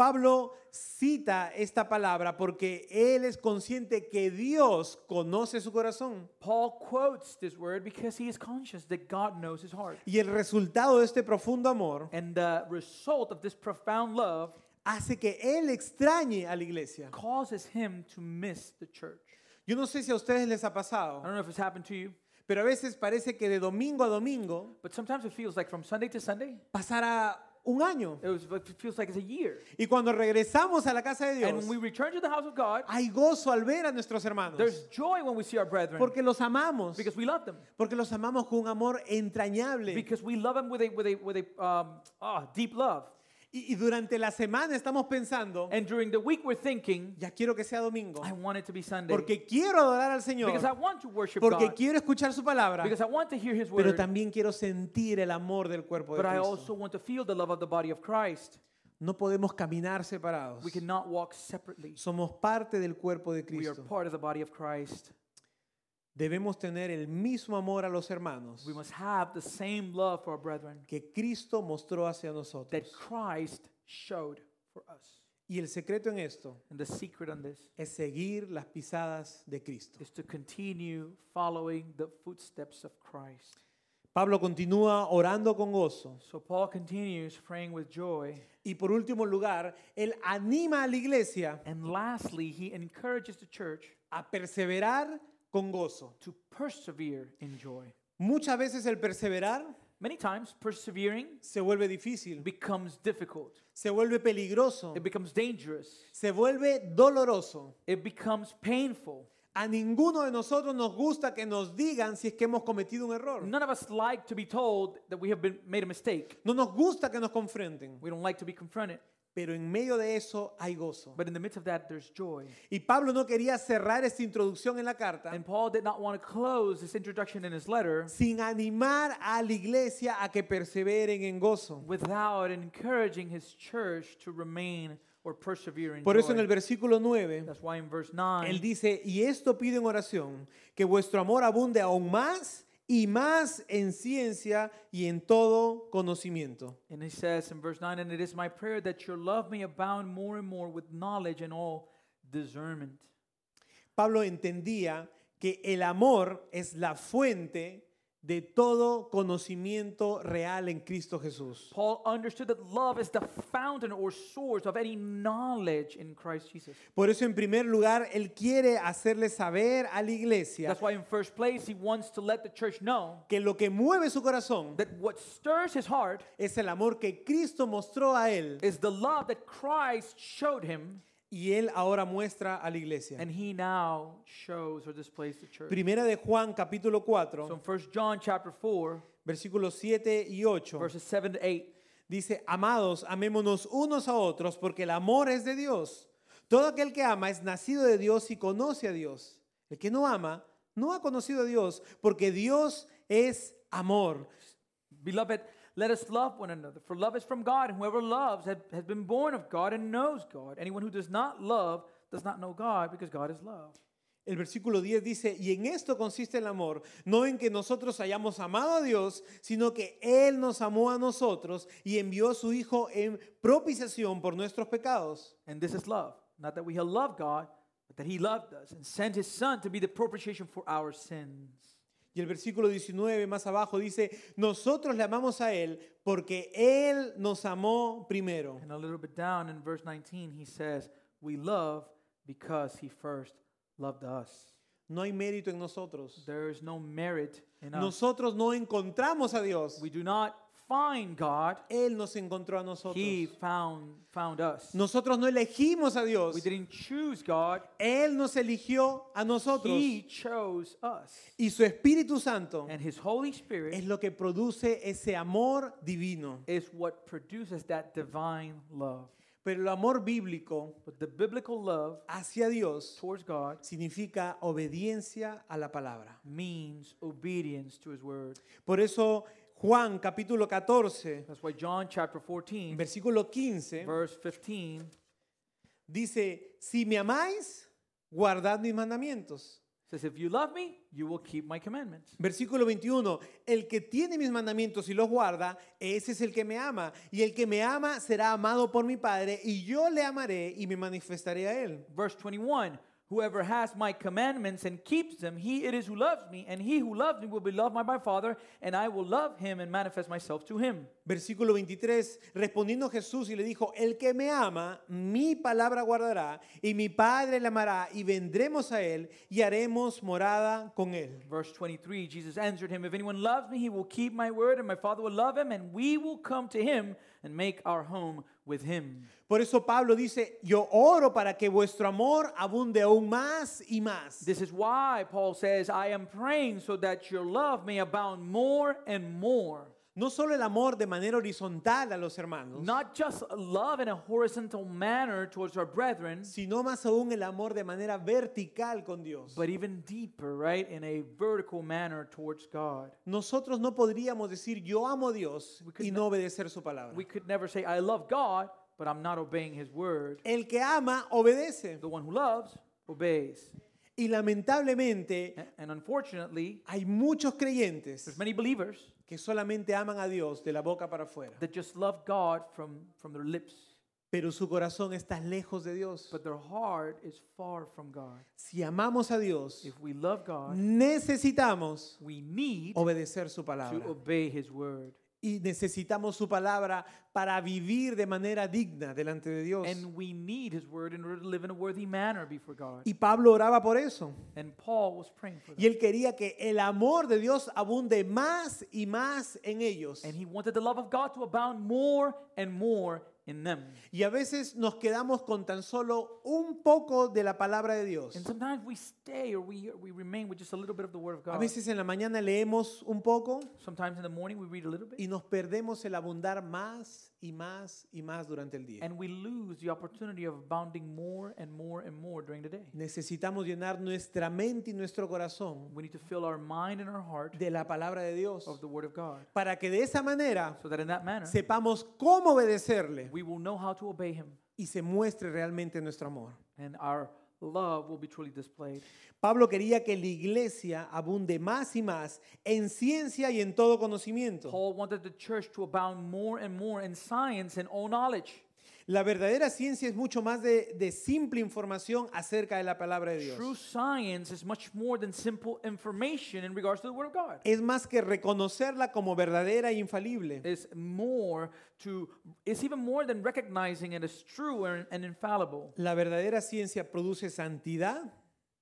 Pablo cita esta palabra porque él es consciente que Dios conoce su corazón. Paul quotes this word because he is conscious that God knows his heart. Y el resultado de este profundo amor And the result of this profound love hace que él extrañe a la iglesia. causes him to miss the church. Yo no sé si a ustedes les ha I pasado, don't know if it's happened to you, pero a veces parece que de domingo a domingo but sometimes it feels like from Sunday to Sunday, pasará un año. it, was, it feels like it's a year. Y cuando regresamos a la casa de And Dios, when we return to the house of God, hay gozo al ver a nuestros hermanos. there's joy when we see our brethren Porque los amamos. because we love them. Porque los amamos con un amor entrañable. Because we love them with a, with a, with a um, ah, deep love. Y, y durante la semana estamos pensando, And during the week, we're thinking, ya quiero que sea domingo. I want it to be Sunday. Porque quiero adorar al Señor. Because I want to worship Porque God. quiero escuchar su palabra. Because I want to hear His Pero word. también quiero sentir el amor del cuerpo de But I Cristo. also want to feel the love of the body of Christ. No podemos caminar separados. We cannot walk separately. Somos parte del cuerpo de We are Cristo. part of the body of Christ. Debemos tener el mismo amor a los hermanos We must have the same love for our brethren que Cristo mostró hacia that nosotros. Christ showed for us. Y el secreto en esto And the secret on this es seguir las pisadas de Cristo. is to continue following the footsteps of Christ. Pablo continúa orando con gozo. So Paul continues praying with joy. Y por último lugar, él anima a la iglesia And lastly, he encourages the church a perseverar con gozo. to persevere in joy. Muchas veces el perseverar Many times, persevering se vuelve difícil, becomes difficult, se vuelve peligroso, it becomes dangerous, se vuelve doloroso. it becomes painful. A ninguno de nosotros nos gusta que nos digan si es que hemos cometido un error. None of us like to be told that we have been made a mistake. No nos gusta que nos confronten, We don't like to be confronted. Pero en medio de eso hay gozo. But in the midst of that, there's joy. Y Pablo no quería cerrar esta introducción en la carta And Paul did not want to close this introduction in his letter sin animar a la iglesia a que perseveren en gozo. without encouraging his church to remain or persevere in Por eso en joy. el versículo 9, That's why in verse él 9, dice, y esto pido en oración, que vuestro amor abunde aún más y más en ciencia y en todo conocimiento. And he says in verse 9, And it is my prayer that your love may abound more and more with knowledge and all discernment. Pablo entendía que el amor es la fuente de todo conocimiento real en Cristo Jesús. Paul understood that love is the fountain or source of any knowledge in Christ Jesus. Por eso, en primer lugar, él quiere hacerle saber a la iglesia That's why, in first place, he wants to let the church know que lo que mueve su corazón that what stirs his heart es el amor que Cristo mostró a él is the love that Christ showed him, y él ahora muestra a la iglesia. and he now shows or displays the church. Primera de Juan capítulo So 4, in 1 John chapter 4, versículos 7 y 8, verses 7 to 8, dice, amados, amémonos unos a otros porque el amor es de Dios. Todo aquel que ama es nacido de Dios y conoce a Dios. El que no ama no ha conocido a Dios porque Dios es amor. Beloved, let us love one another, for love is from God, and whoever loves has, been born of God and knows God. Anyone who does not love does not know God, because God is love. El versículo 10 dice, y en esto consiste el amor, no en que nosotros hayamos amado a Dios, sino que Él nos amó a nosotros y envió a su Hijo en propiciación por nuestros pecados. And this is love. Not that we have loved God, but that He loved us and sent His Son to be the propitiation for our sins. Y el versículo 19 más abajo dice, nosotros le amamos a Él porque Él nos amó primero. And a little bit down in verse 19, He says, We love because He first loved us. No hay mérito en nosotros. There is no merit in us. Nosotros no encontramos a Dios. We do not find God, Él nos encontró a nosotros. He found, found us. Nosotros no elegimos a Dios. We didn't choose God, Él nos eligió a nosotros. He chose us. Y su Espíritu Santo And His Holy Spirit es lo que produce ese amor divino. is what produces that divine love. Pero el amor bíblico But the biblical love hacia Dios towards God significa obediencia a la palabra. means obedience to His word. Por eso Juan capítulo 14, That's why John chapter 14, versículo 15, verse 15 dice, si me amáis, guardad mis mandamientos. says, If you love me, you will keep my commandments. Versículo 21, el que tiene mis mandamientos y los guarda, ese es el que me ama. Y el que me ama será amado por mi Padre, y yo le amaré y me manifestaré a él. Verse 21 Whoever has my commandments and keeps them, he it is who loves me, and he who loves me will be loved by my Father, and I will love him and manifest myself to him. Versículo 23, respondiendo Jesús y le dijo, el que me ama, mi palabra guardará, y mi Padre le amará, y vendremos a él, y haremos morada con él. Verse 23 Jesus answered him, If anyone loves me, he will keep my word, and my Father will love him, and we will come to him and make our home with him. Por eso Pablo dice, yo oro para que vuestro amor abunde aún más y más. This is why Paul says, I am praying so that your love may abound more and more. No solo el amor de manera horizontal a los hermanos, Not just love in a horizontal manner towards our brethren, sino más aún el amor de manera vertical con Dios. but even deeper, right? In a vertical manner towards God. Nosotros no podríamos decir yo amo a Dios We could y no obedecer su palabra. We could never say, I love God, but I'm not obeying his word. El que ama obedece. The one who loves obeys. Y lamentablemente A- And unfortunately, hay muchos creyentes there's many believers que solamente aman a Dios de la boca para afuera, that just love God from, from their lips, pero su corazón está lejos de Dios. but their heart is far from God. Si amamos a Dios, If we love God, necesitamos we need obedecer su palabra. to obey his word. Y necesitamos su palabra para vivir de manera digna delante de Dios. And we need his word in order to live in a worthy manner before God. Y Pablo oraba por eso. And Paul was praying for Y that. él quería que el amor de Dios abunde más y más en ellos. And he wanted the love of God to abound more and more in them. Y a veces nos quedamos con tan solo un poco de la palabra de Dios. And sometimes we stay or we, we remain with just a little bit of the word of A God. veces en la mañana leemos un poco Sometimes in the morning we read a little bit. y nos perdemos el abundar más y más y más durante el día. And we lose the opportunity of abounding more and more and more during the day. Necesitamos llenar nuestra mente y nuestro corazón We need to fill our mind and our heart de la palabra de Dios of the Word of God para que de esa manera so that in that manner sepamos cómo obedecerle we will know how to obey Him y se muestre realmente nuestro amor. and our love will be truly displayed. Pablo quería que la iglesia abunde más y más en ciencia y en todo conocimiento. Paul wanted the church to abound more and more in science and all knowledge. La verdadera ciencia es mucho más de, de simple información acerca de la palabra de True Dios. science is much more than simple information in regards to the Word of God. Es más que reconocerla como verdadera e infalible. It's more to, it's even more than recognizing it as true and, and infallible. La verdadera ciencia produce santidad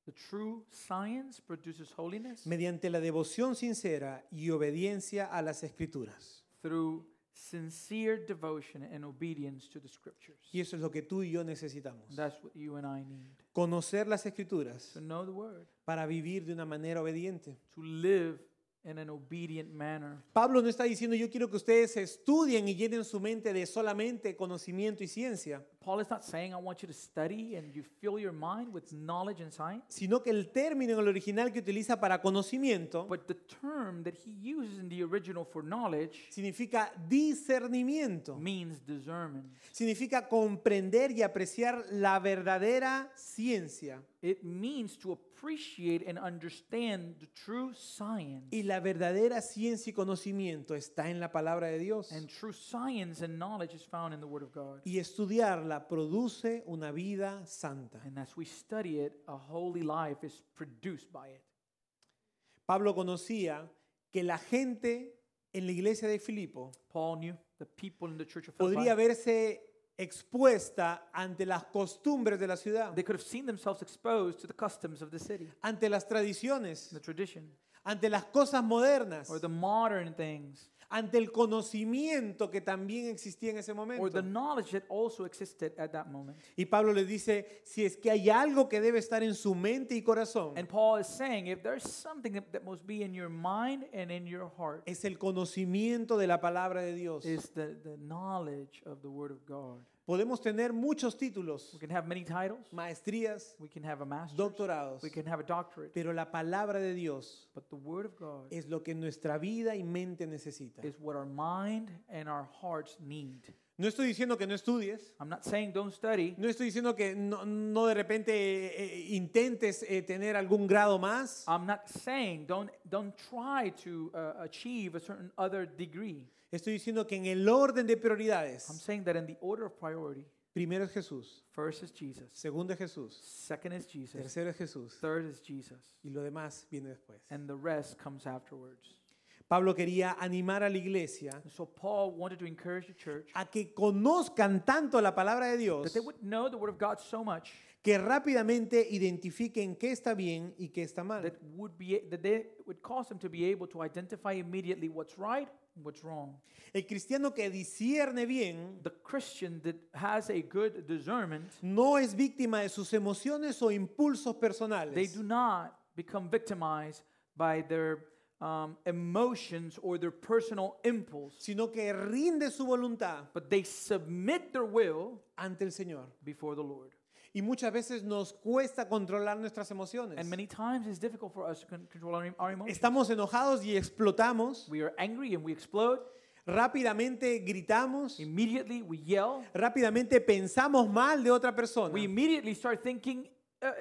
The true science produces holiness mediante la devoción sincera y obediencia a las escrituras. through sincere devotion and obedience to the scriptures. Y eso es lo que tú y yo necesitamos. That's what you and I need. Conocer las escrituras To know the Word, para vivir de una manera obediente. to live in an obedient manner. Pablo no está diciendo yo quiero que ustedes estudien y llenen su mente de solamente conocimiento y ciencia, Paul is not saying, I want you to study and you fill your mind with knowledge and science. sino que el término en el original que utiliza para conocimiento But the term that he uses in the original for knowledge significa discernimiento, means discernment. significa comprender y apreciar la verdadera ciencia. It means to appreciate and understand the true science. Y la verdadera ciencia y conocimiento está en la palabra de Dios. And true science and knowledge is found in the Word of God. Y estudiarla produce una vida santa. And as we study it, a holy life is produced by it. Pablo conocía que la gente en la iglesia de Filipo Paul knew the people in the church of podría verse expuesta ante las costumbres de la ciudad, they could have seen themselves exposed to the customs of the city, ante las tradiciones, the tradition, ante las cosas modernas, or the modern things, ante el conocimiento que también existía en ese or momento. the knowledge that also existed at that moment. Y Pablo les dice, si es que hay algo que debe estar en su mente y corazón, And Paul is saying if there's something that, that must be in your mind and in your heart, es el conocimiento de la palabra de Dios. is the, the knowledge of the Word of God. Podemos tener muchos títulos, We can have many titles, maestrías, we can have a master's, doctorados, we can have a doctorate, pero la palabra de Dios but the Word of God es lo que nuestra vida y mente necesita. is what our mind and our hearts need. No estoy diciendo que no estudies, I'm not saying don't study. no estoy diciendo que no, no de repente eh, eh, intentes eh, tener algún grado más, I'm not saying don't don't try to uh, achieve a certain other degree. Estoy diciendo que en el orden de I'm prioridades, saying that in the order of priority, primero es Jesús, first is Jesus, segundo es Jesús, second is Jesus, tercero es Jesús third is Jesus, y lo demás viene después. and the rest comes afterwards. Pablo quería animar a la iglesia And so Paul wanted to encourage the church a que conozcan tanto la palabra de that Dios they would know the word of God so much que rápidamente identifiquen qué está bien y qué está mal. that would be that they would cause them to be able to identify immediately what's right what's wrong. El cristiano que discierne bien The Christian that has a good discernment, no es víctima de sus emociones o impulsos they personales, do not become victimized by their um, emotions or their personal impulse, sino que rinde su voluntad but they submit their will ante el Señor. before the Lord. Y muchas veces nos cuesta controlar nuestras emociones. And many times it's difficult for us to con- control our, our emotions. Estamos enojados y explotamos, We are angry and we explode. rápidamente gritamos, Immediately we yell. rápidamente pensamos mal de otra persona. We immediately start thinking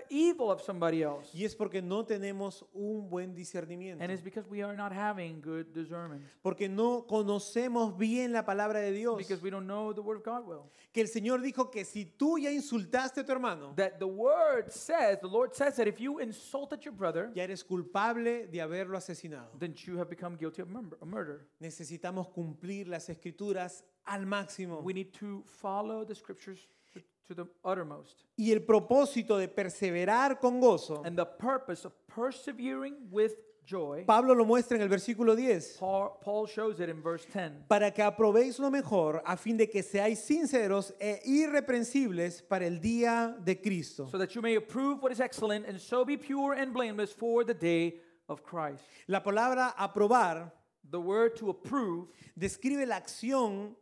evil of somebody else. Y es porque no tenemos un buen discernimiento. And it's because we are not having good discernment. Porque no conocemos bien la palabra de Dios. Because we don't know the Word of God well. Que el Señor dijo que si tú ya insultaste a tu hermano, That the Word says, the Lord says that if you insulted your brother, ya eres culpable de haberlo asesinado. then you have become guilty of murder. murder. Necesitamos cumplir las escrituras al máximo. We need to follow the scriptures to, the uttermost. Y el propósito de perseverar con gozo, And the purpose of persevering with joy, Pablo lo muestra en el versículo 10, Paul, Paul shows it in verse 10. para que aprobéis lo mejor a fin de que seáis sinceros e irreprensibles para el día de Cristo. So that you may approve what is excellent and so be pure and blameless for the day of Christ. La palabra aprobar The word to approve describe la acción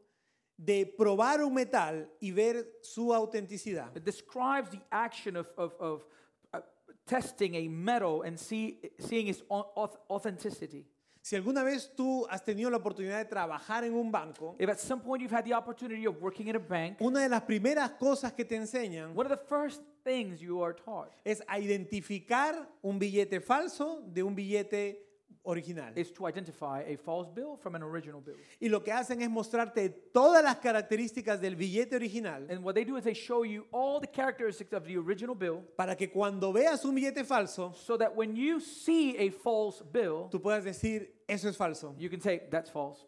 de probar un metal y ver su autenticidad. it describes the action of, of, of uh, testing a metal and see, seeing its au- auth- authenticity. Si alguna vez tú has tenido la oportunidad de trabajar en un banco, If at some point you've had the opportunity of working at a bank, una de las primeras cosas que te enseñan one of the first things you are taught es a identificar un billete falso de un billete original. is to identify a false bill from an original bill. Y lo que hacen es mostrarte todas las características del billete original And what they do is they show you all the characteristics of the original bill para que cuando veas un billete falso, so that when you see a false bill, tú puedas decir, eso es falso. you can say, that's false.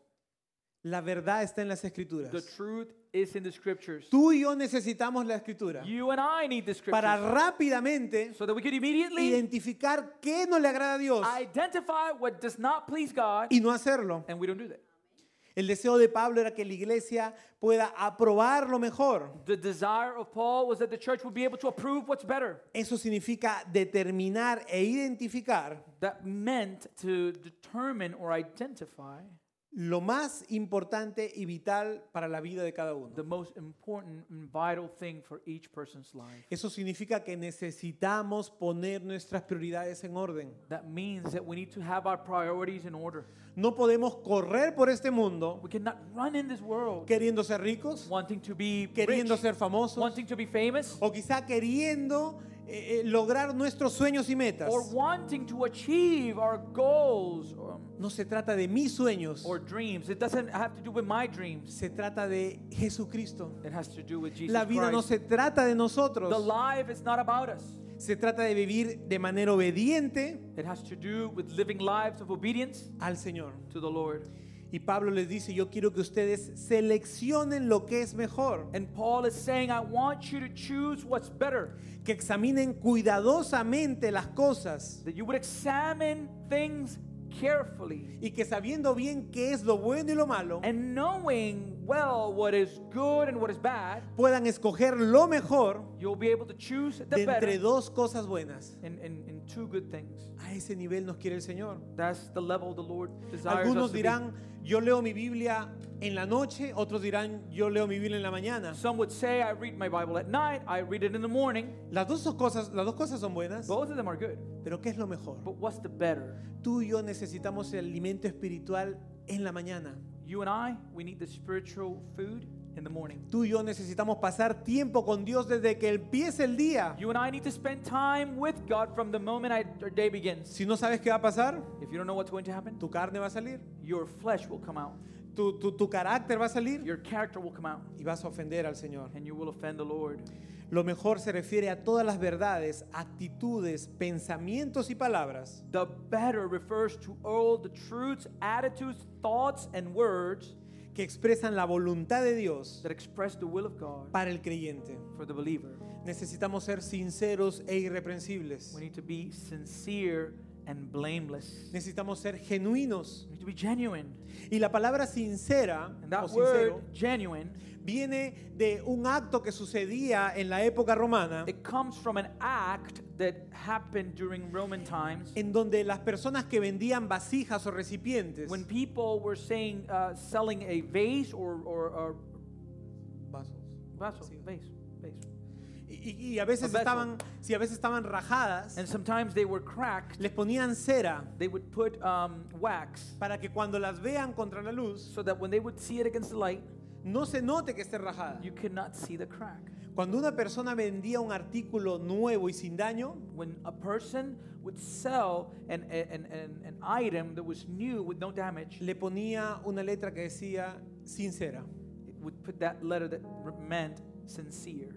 La verdad está en las escrituras. The truth is in the scriptures. Tú y yo necesitamos la escritura You and I need the para scriptures rápidamente so that we could immediately identificar qué no le agrada a Dios identify what does not please God, y no hacerlo. and we don't do that. El deseo de Pablo era que la iglesia pueda aprobar lo mejor. The desire of Paul was that the church would be able to approve what's better. Eso significa determinar e identificar That meant to determine or identify lo más importante y vital para la vida de cada uno. the most important and vital thing for each person's life. Eso significa que necesitamos poner nuestras prioridades en orden. That means that we need to have our priorities in order. No podemos correr por este mundo We cannot run in this world queriendo ser ricos, wanting to be queriendo rich, ser famosos wanting to be famous, o quizá queriendo eh, eh, lograr nuestros sueños y metas. or wanting to achieve our goals or, No se trata de mis sueños, or dreams. It doesn't have to do with my dreams. se trata de Jesucristo. It has to do with Jesus La vida no Christ. se trata de The nosotros, life is not about us. se trata de vivir de manera obediente It has to do with living lives of obedience al Señor. to the Lord. Y Pablo les dice, yo quiero que ustedes seleccionen lo que es mejor, And Paul is saying, I want you to choose what's better. que examinen cuidadosamente las cosas. That you would examine things carefully. Y que sabiendo bien qué es lo bueno y lo malo, and knowing well what is good and what is bad, puedan escoger lo mejor you'll be able to choose de the entre better dos cosas buenas. in, in, in two good things. A ese nivel nos quiere el Señor. That's the level the Lord desires Algunos us to be. dirán, yo leo mi Biblia en la noche, otros dirán, yo leo mi Biblia en la mañana. Some would say, I read my Bible at night, I read it in the morning. Las dos cosas, las dos cosas son buenas, Both of them are good. pero ¿qué es lo mejor? But what's the better? Tú y yo necesitamos el alimento espiritual en la mañana. You and I, we need the spiritual food in the morning. Tú y yo necesitamos pasar tiempo con Dios desde que empiece el día. You and I need to spend time with God from the moment I, our day begins. Si no sabes qué va a pasar, If you don't know what's going to happen, tu carne va a salir, your flesh will come out, tu, tu, tu carácter va a salir your character will come out, y vas a ofender al Señor. and you will offend the Lord. Lo mejor se refiere a todas las verdades, actitudes, pensamientos y palabras The better refers to all the truths, attitudes, thoughts, and words que expresan la voluntad de Dios that express the will of God para el creyente. for the believer. Necesitamos ser sinceros e irreprensibles. We need to be sincere and blameless. Necesitamos ser genuinos. We need to be genuine. Y la palabra sincera And o that sincero word, genuine, viene de un acto que sucedía en la época romana it comes from an act that happened during Roman times en donde las personas que vendían vasijas o recipientes when people were saying, uh, selling a vase or, or, or vasos, vaso, Sí. vase, vase. y, y- a veces A estaban si a veces estaban rajadas And sometimes they were cracked. les ponían cera They would put um, wax para que cuando las vean contra la luz so that when they would see it against the light, no se note que esté rajada. You could not see the crack. cuando una persona vendía un artículo nuevo y sin daño When a person would sell an, an, an, an item that was new with no damage, le ponía una letra que decía sincera. it would put that letter that meant sincere.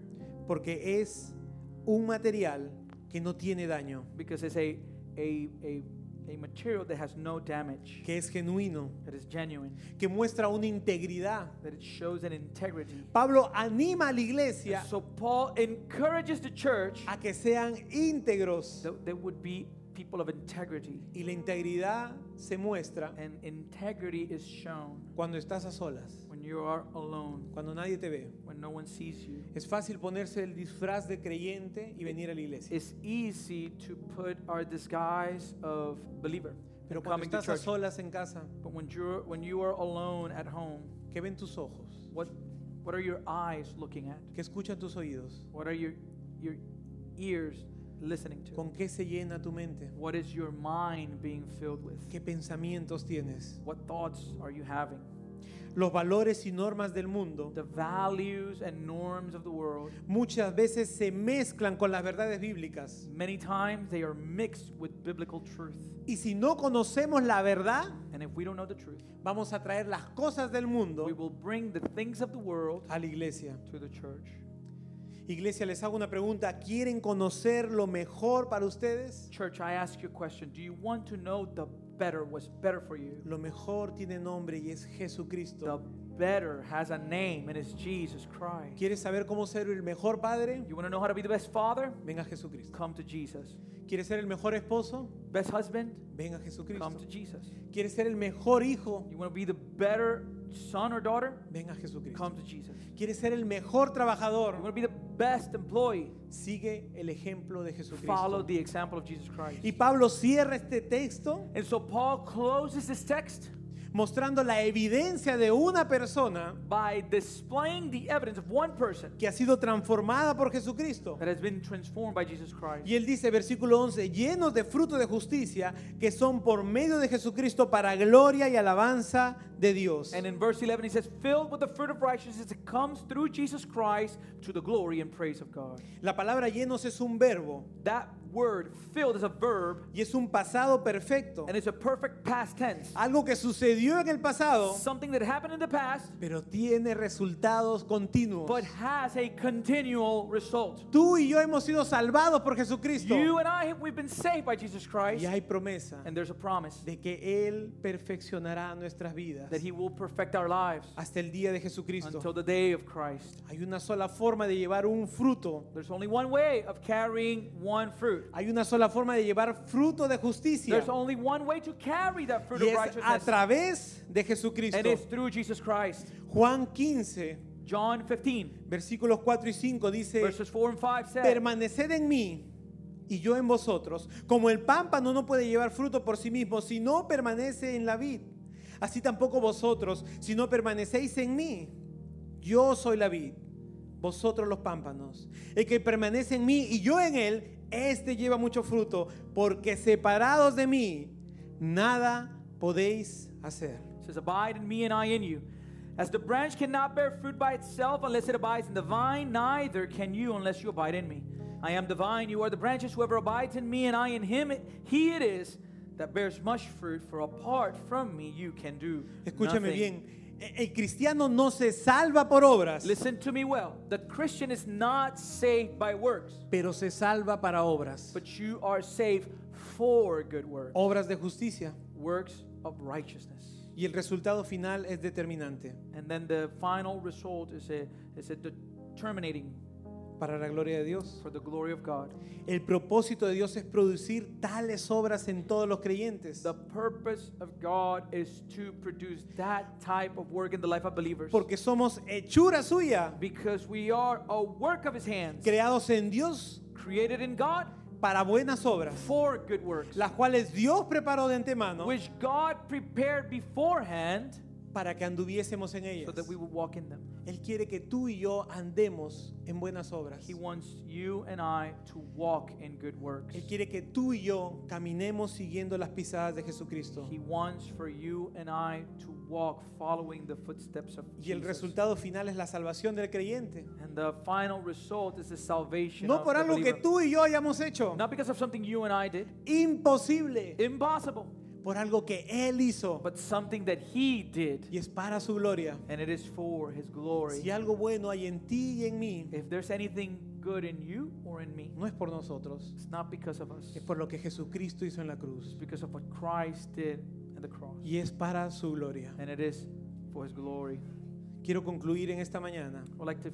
Porque es un material que no tiene daño. Because it's a, a, a, a material that has no damage, que es genuino that is genuine, que muestra una integridad that it shows an integrity. Pablo anima a la iglesia so Paul encourages the church a que sean íntegros that there would be people of integrity. y la integridad se muestra And integrity is shown cuando estás a solas, when you are alone, cuando nadie te ve. when no one sees you. Es fácil ponerse el disfraz de creyente y venir a la iglesia, It's easy to put our disguise of believer pero cuando estás a solas en casa, But when you're when you are alone at home, ¿qué ven tus ojos? what what are your eyes looking at? ¿Qué escuchan tus oídos? What are your your ears listening to? ¿Con qué se llena tu mente? What is your mind being filled with? ¿Qué pensamientos tienes? What thoughts are you having? Los valores y normas del mundo The values and norms of the world, muchas veces se mezclan con las verdades bíblicas. many times they are mixed with biblical truth. Y si no conocemos la verdad, And if we don't know the truth, vamos a traer las cosas del mundo we will bring the things of the world a la iglesia. to the church. Iglesia, les hago una pregunta. ¿Quieren conocer lo mejor para ustedes? Church, I ask you a question. Do you want to know the better, what's better for you? Lo mejor tiene nombre y es The better has a name and it's Jesus Christ. ¿Quieres saber cómo ser el mejor padre? You want to know how to be the best father? Venga a Jesucristo. Come to Jesus. ¿Quieres ser el mejor esposo? Best husband? Venga a Come to Jesus. ¿Quieres ser el mejor hijo? You want to be the better son or daughter? Venga a Jesucristo. Come to Jesus. ¿Quieres ser el mejor You trabajador? want to be the best employee? Sigue el ejemplo de Follow Jesucristo. the example of Jesus Christ. Y Pablo cierra este texto And so Paul closes this text mostrando la evidencia de una persona by displaying the evidence of one person que ha sido transformada por Jesucristo. that has been transformed by Jesus Christ. Y él dice, versículo 11, llenos de fruto de justicia que son por medio de Jesucristo para gloria y alabanza de Dios. And in verse 11, he says, filled with the fruit of righteousness that comes through Jesus Christ to the glory and praise of God. La palabra llenos es un verbo That word, filled, is a verb, y es un pasado perfecto. and it's a perfect past tense. Algo que sucedió en el pasado, Something that happened in the past, pero tiene resultados continuos. but has a continual result. Tú y yo hemos sido salvados por Jesucristo. You and I, we've been saved by Jesus Christ, Y hay promesa and there's a promise de que Él perfeccionará nuestras vidas that He will perfect our lives hasta el día de Jesucristo. until the day of Christ. Hay una sola forma de llevar un fruto. There's only one way of carrying one fruit. Hay una sola forma de llevar fruto de justicia. There's only one way to carry that fruit Y of es a righteousness, través de Jesucristo. and it's through Jesus Christ. Juan 15, John 15, versículos 4 y 5 dice, verses 4 and 5 says, permaneced en mí y yo en vosotros, como el pámpano no puede llevar fruto por sí mismo si no permanece en la vid. Así tampoco vosotros, si no permanecéis en mí. Yo soy la vid, vosotros los pámpanos. El que permanece en mí y yo en él, este lleva mucho fruto, porque separados de mí, nada podéis hacer. Says, Abide in me and I in you. As the branch cannot bear fruit by itself unless it abides in the vine, neither can you unless you abide in me. I am the vine, you are the branches. Whoever abides in me and I in him, he it is that bears much fruit, for apart from me you can do Escúchame nothing. bien, el cristiano no se salva por obras, Listen to me well. The Christian is not saved by works, pero se salva para obras. but you are saved for good works, Obras de justicia. works of righteousness. Y el resultado final es determinante And then the final result is a, is a determinating para la gloria de Dios. for the glory of God. El propósito de Dios es producir tales obras en todos los creyentes. The purpose of God is to produce that type of work in the life of believers. Porque somos hechura suya, Because we are a work of His hands, creados en Dios created in God para buenas obras, for good works, las cuales Dios preparó de antemano which God prepared beforehand para que anduviésemos en so ellas. that we would walk in them. Él quiere que tú y yo andemos en buenas obras. He wants you and I to walk in good works. Él quiere que tú y yo caminemos siguiendo las pisadas de Jesucristo. He wants for you and I to walk following the footsteps of Y el Jesus. resultado final es la salvación del creyente. And the final result is the salvation No por algo que tú y yo hayamos hecho. Not because of something you and I did. Imposible. Impossible. Por algo que Él hizo. But something that he did. Y es para su gloria. And it is for his glory. Si algo bueno hay en ti y en mí, If there's anything good in you or in me, no es por nosotros. it's not because of us. Es por lo que Jesucristo hizo en la cruz. It's because of what Christ did at the cross. Y es para su gloria. And it is for his glory. Quiero concluir en esta mañana I'd like to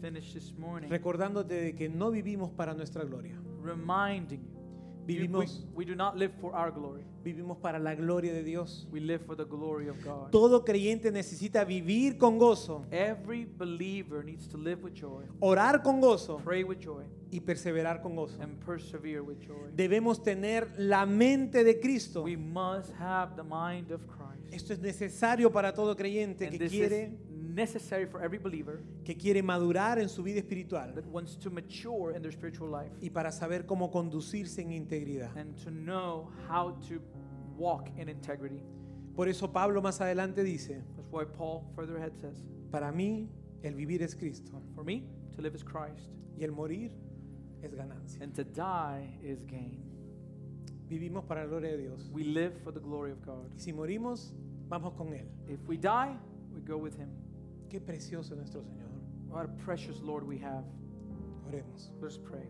finish this morning recordándote de que no vivimos para nuestra gloria. reminding you. You- we, Vivimos, we do not live for our glory. vivimos para la gloria de Dios. We live for the glory of God. Todo creyente necesita vivir con gozo, Every believer needs to live with joy, orar con gozo pray with joy, y perseverar con gozo. and persevere with joy. Debemos tener la mente de Cristo. We must have the mind of Christ. Esto es necesario para todo creyente And que this quiere is necessary for every believer que quiere madurar en su vida espiritual that wants to mature in their spiritual life y para saber cómo conducirse en integridad. and to know how to walk in integrity. Por eso Pablo más adelante dice, That's why Paul further ahead says, para mí el vivir es Cristo For me, to live is Christ, y el morir es ganancia. and to die is gain. Vivimos para la gloria de Dios. We live for the glory of God. Y si morimos, vamos con Él. If we die, we go with Him. Qué precioso nuestro Señor. What a precious Lord we have. Oremos. Let us pray.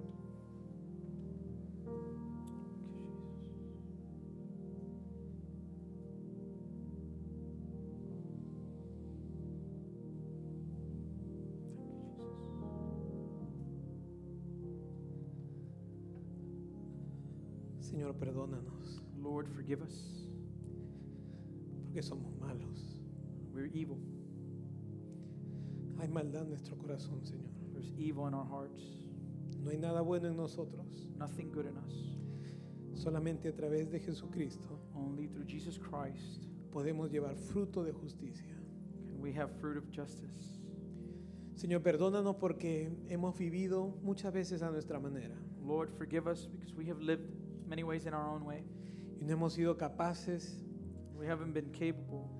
Señor, perdónanos, Lord, forgive us. porque somos malos. We're evil. Hay maldad en nuestro corazón, Señor. There's evil in our hearts. No hay nada bueno en nosotros. Nothing good in us. Solamente a través de Jesucristo Only through Jesus Christ podemos llevar fruto de justicia. can we have fruit of justice. Señor, perdónanos porque hemos vivido muchas veces a nuestra manera Lord, forgive us because we have lived many ways in our own way. y no hemos sido capaces We haven't been capable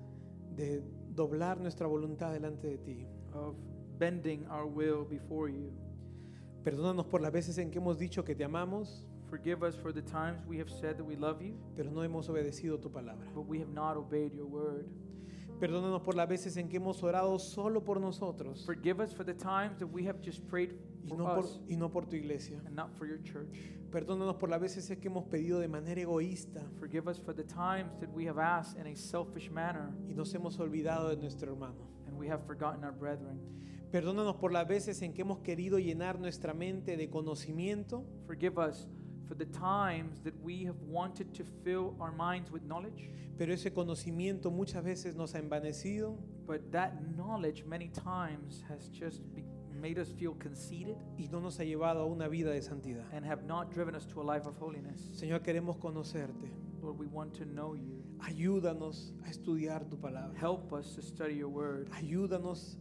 de doblar nuestra voluntad delante de ti. Of bending our will before you. Perdónanos por las veces en que hemos dicho que te amamos, Forgive us for the times we have said that we love you, pero no hemos obedecido tu palabra. but we have not obeyed your word. Perdónanos por las veces en que hemos orado solo por nosotros Forgive us for the times that we have just prayed y for no por, us y no por tu iglesia. and not for your church. Perdónanos por las veces en que hemos pedido de manera egoísta Forgive us for the times that we have asked in a selfish manner y nos hemos olvidado de nuestro hermano. We have forgotten our brethren. Perdónanos por las veces en que hemos querido llenar nuestra mente de conocimiento, Forgive us for the times that we have wanted to fill our minds with knowledge, pero ese conocimiento muchas veces nos ha envanecido but that knowledge many times has just made us feel conceited y no nos ha llevado a una vida de santidad. and have not driven us to a life of holiness. Señor, queremos conocerte. Lord, we want to know you. Ayúdanos a estudiar tu palabra. Help us to study your word. Ayúdanos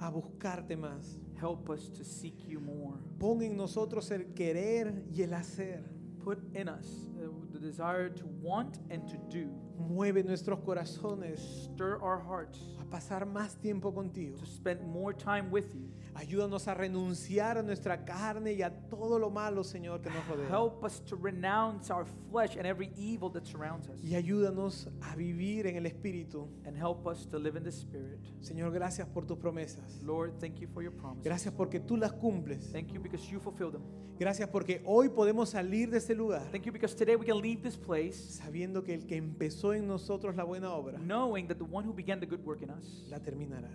a buscarte más. Help us to seek you more. Pon en nosotros el querer y el hacer. Put in us uh, the desire to want and to do. Mueve nuestros corazones Stir our hearts a pasar más tiempo contigo. to spend more time with you. Ayúdanos a renunciar a nuestra carne y a todo lo malo, Señor, que nos rodea. Help us to renounce our flesh and every evil that surrounds us. Y ayúdanos a vivir en el Espíritu. And help us to live in the Spirit. Señor, gracias por tus promesas. Lord, thank you for your promises. Gracias porque tú las cumples. Thank you because you fulfill them. Gracias porque hoy podemos salir de este lugar Thank you because today we can leave this place sabiendo que el que empezó en nosotros la buena obra knowing that the one who began the good work in us la terminará.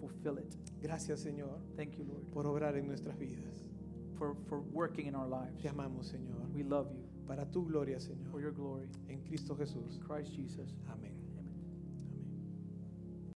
Fulfill it. Gracias, Señor, Thank you, Lord, por obrar en nuestras vidas. for, for working in our lives. Te amamos, Señor. We love you Para tu gloria, Señor. for your glory. En Cristo Jesús. In Christ Jesus. Amén.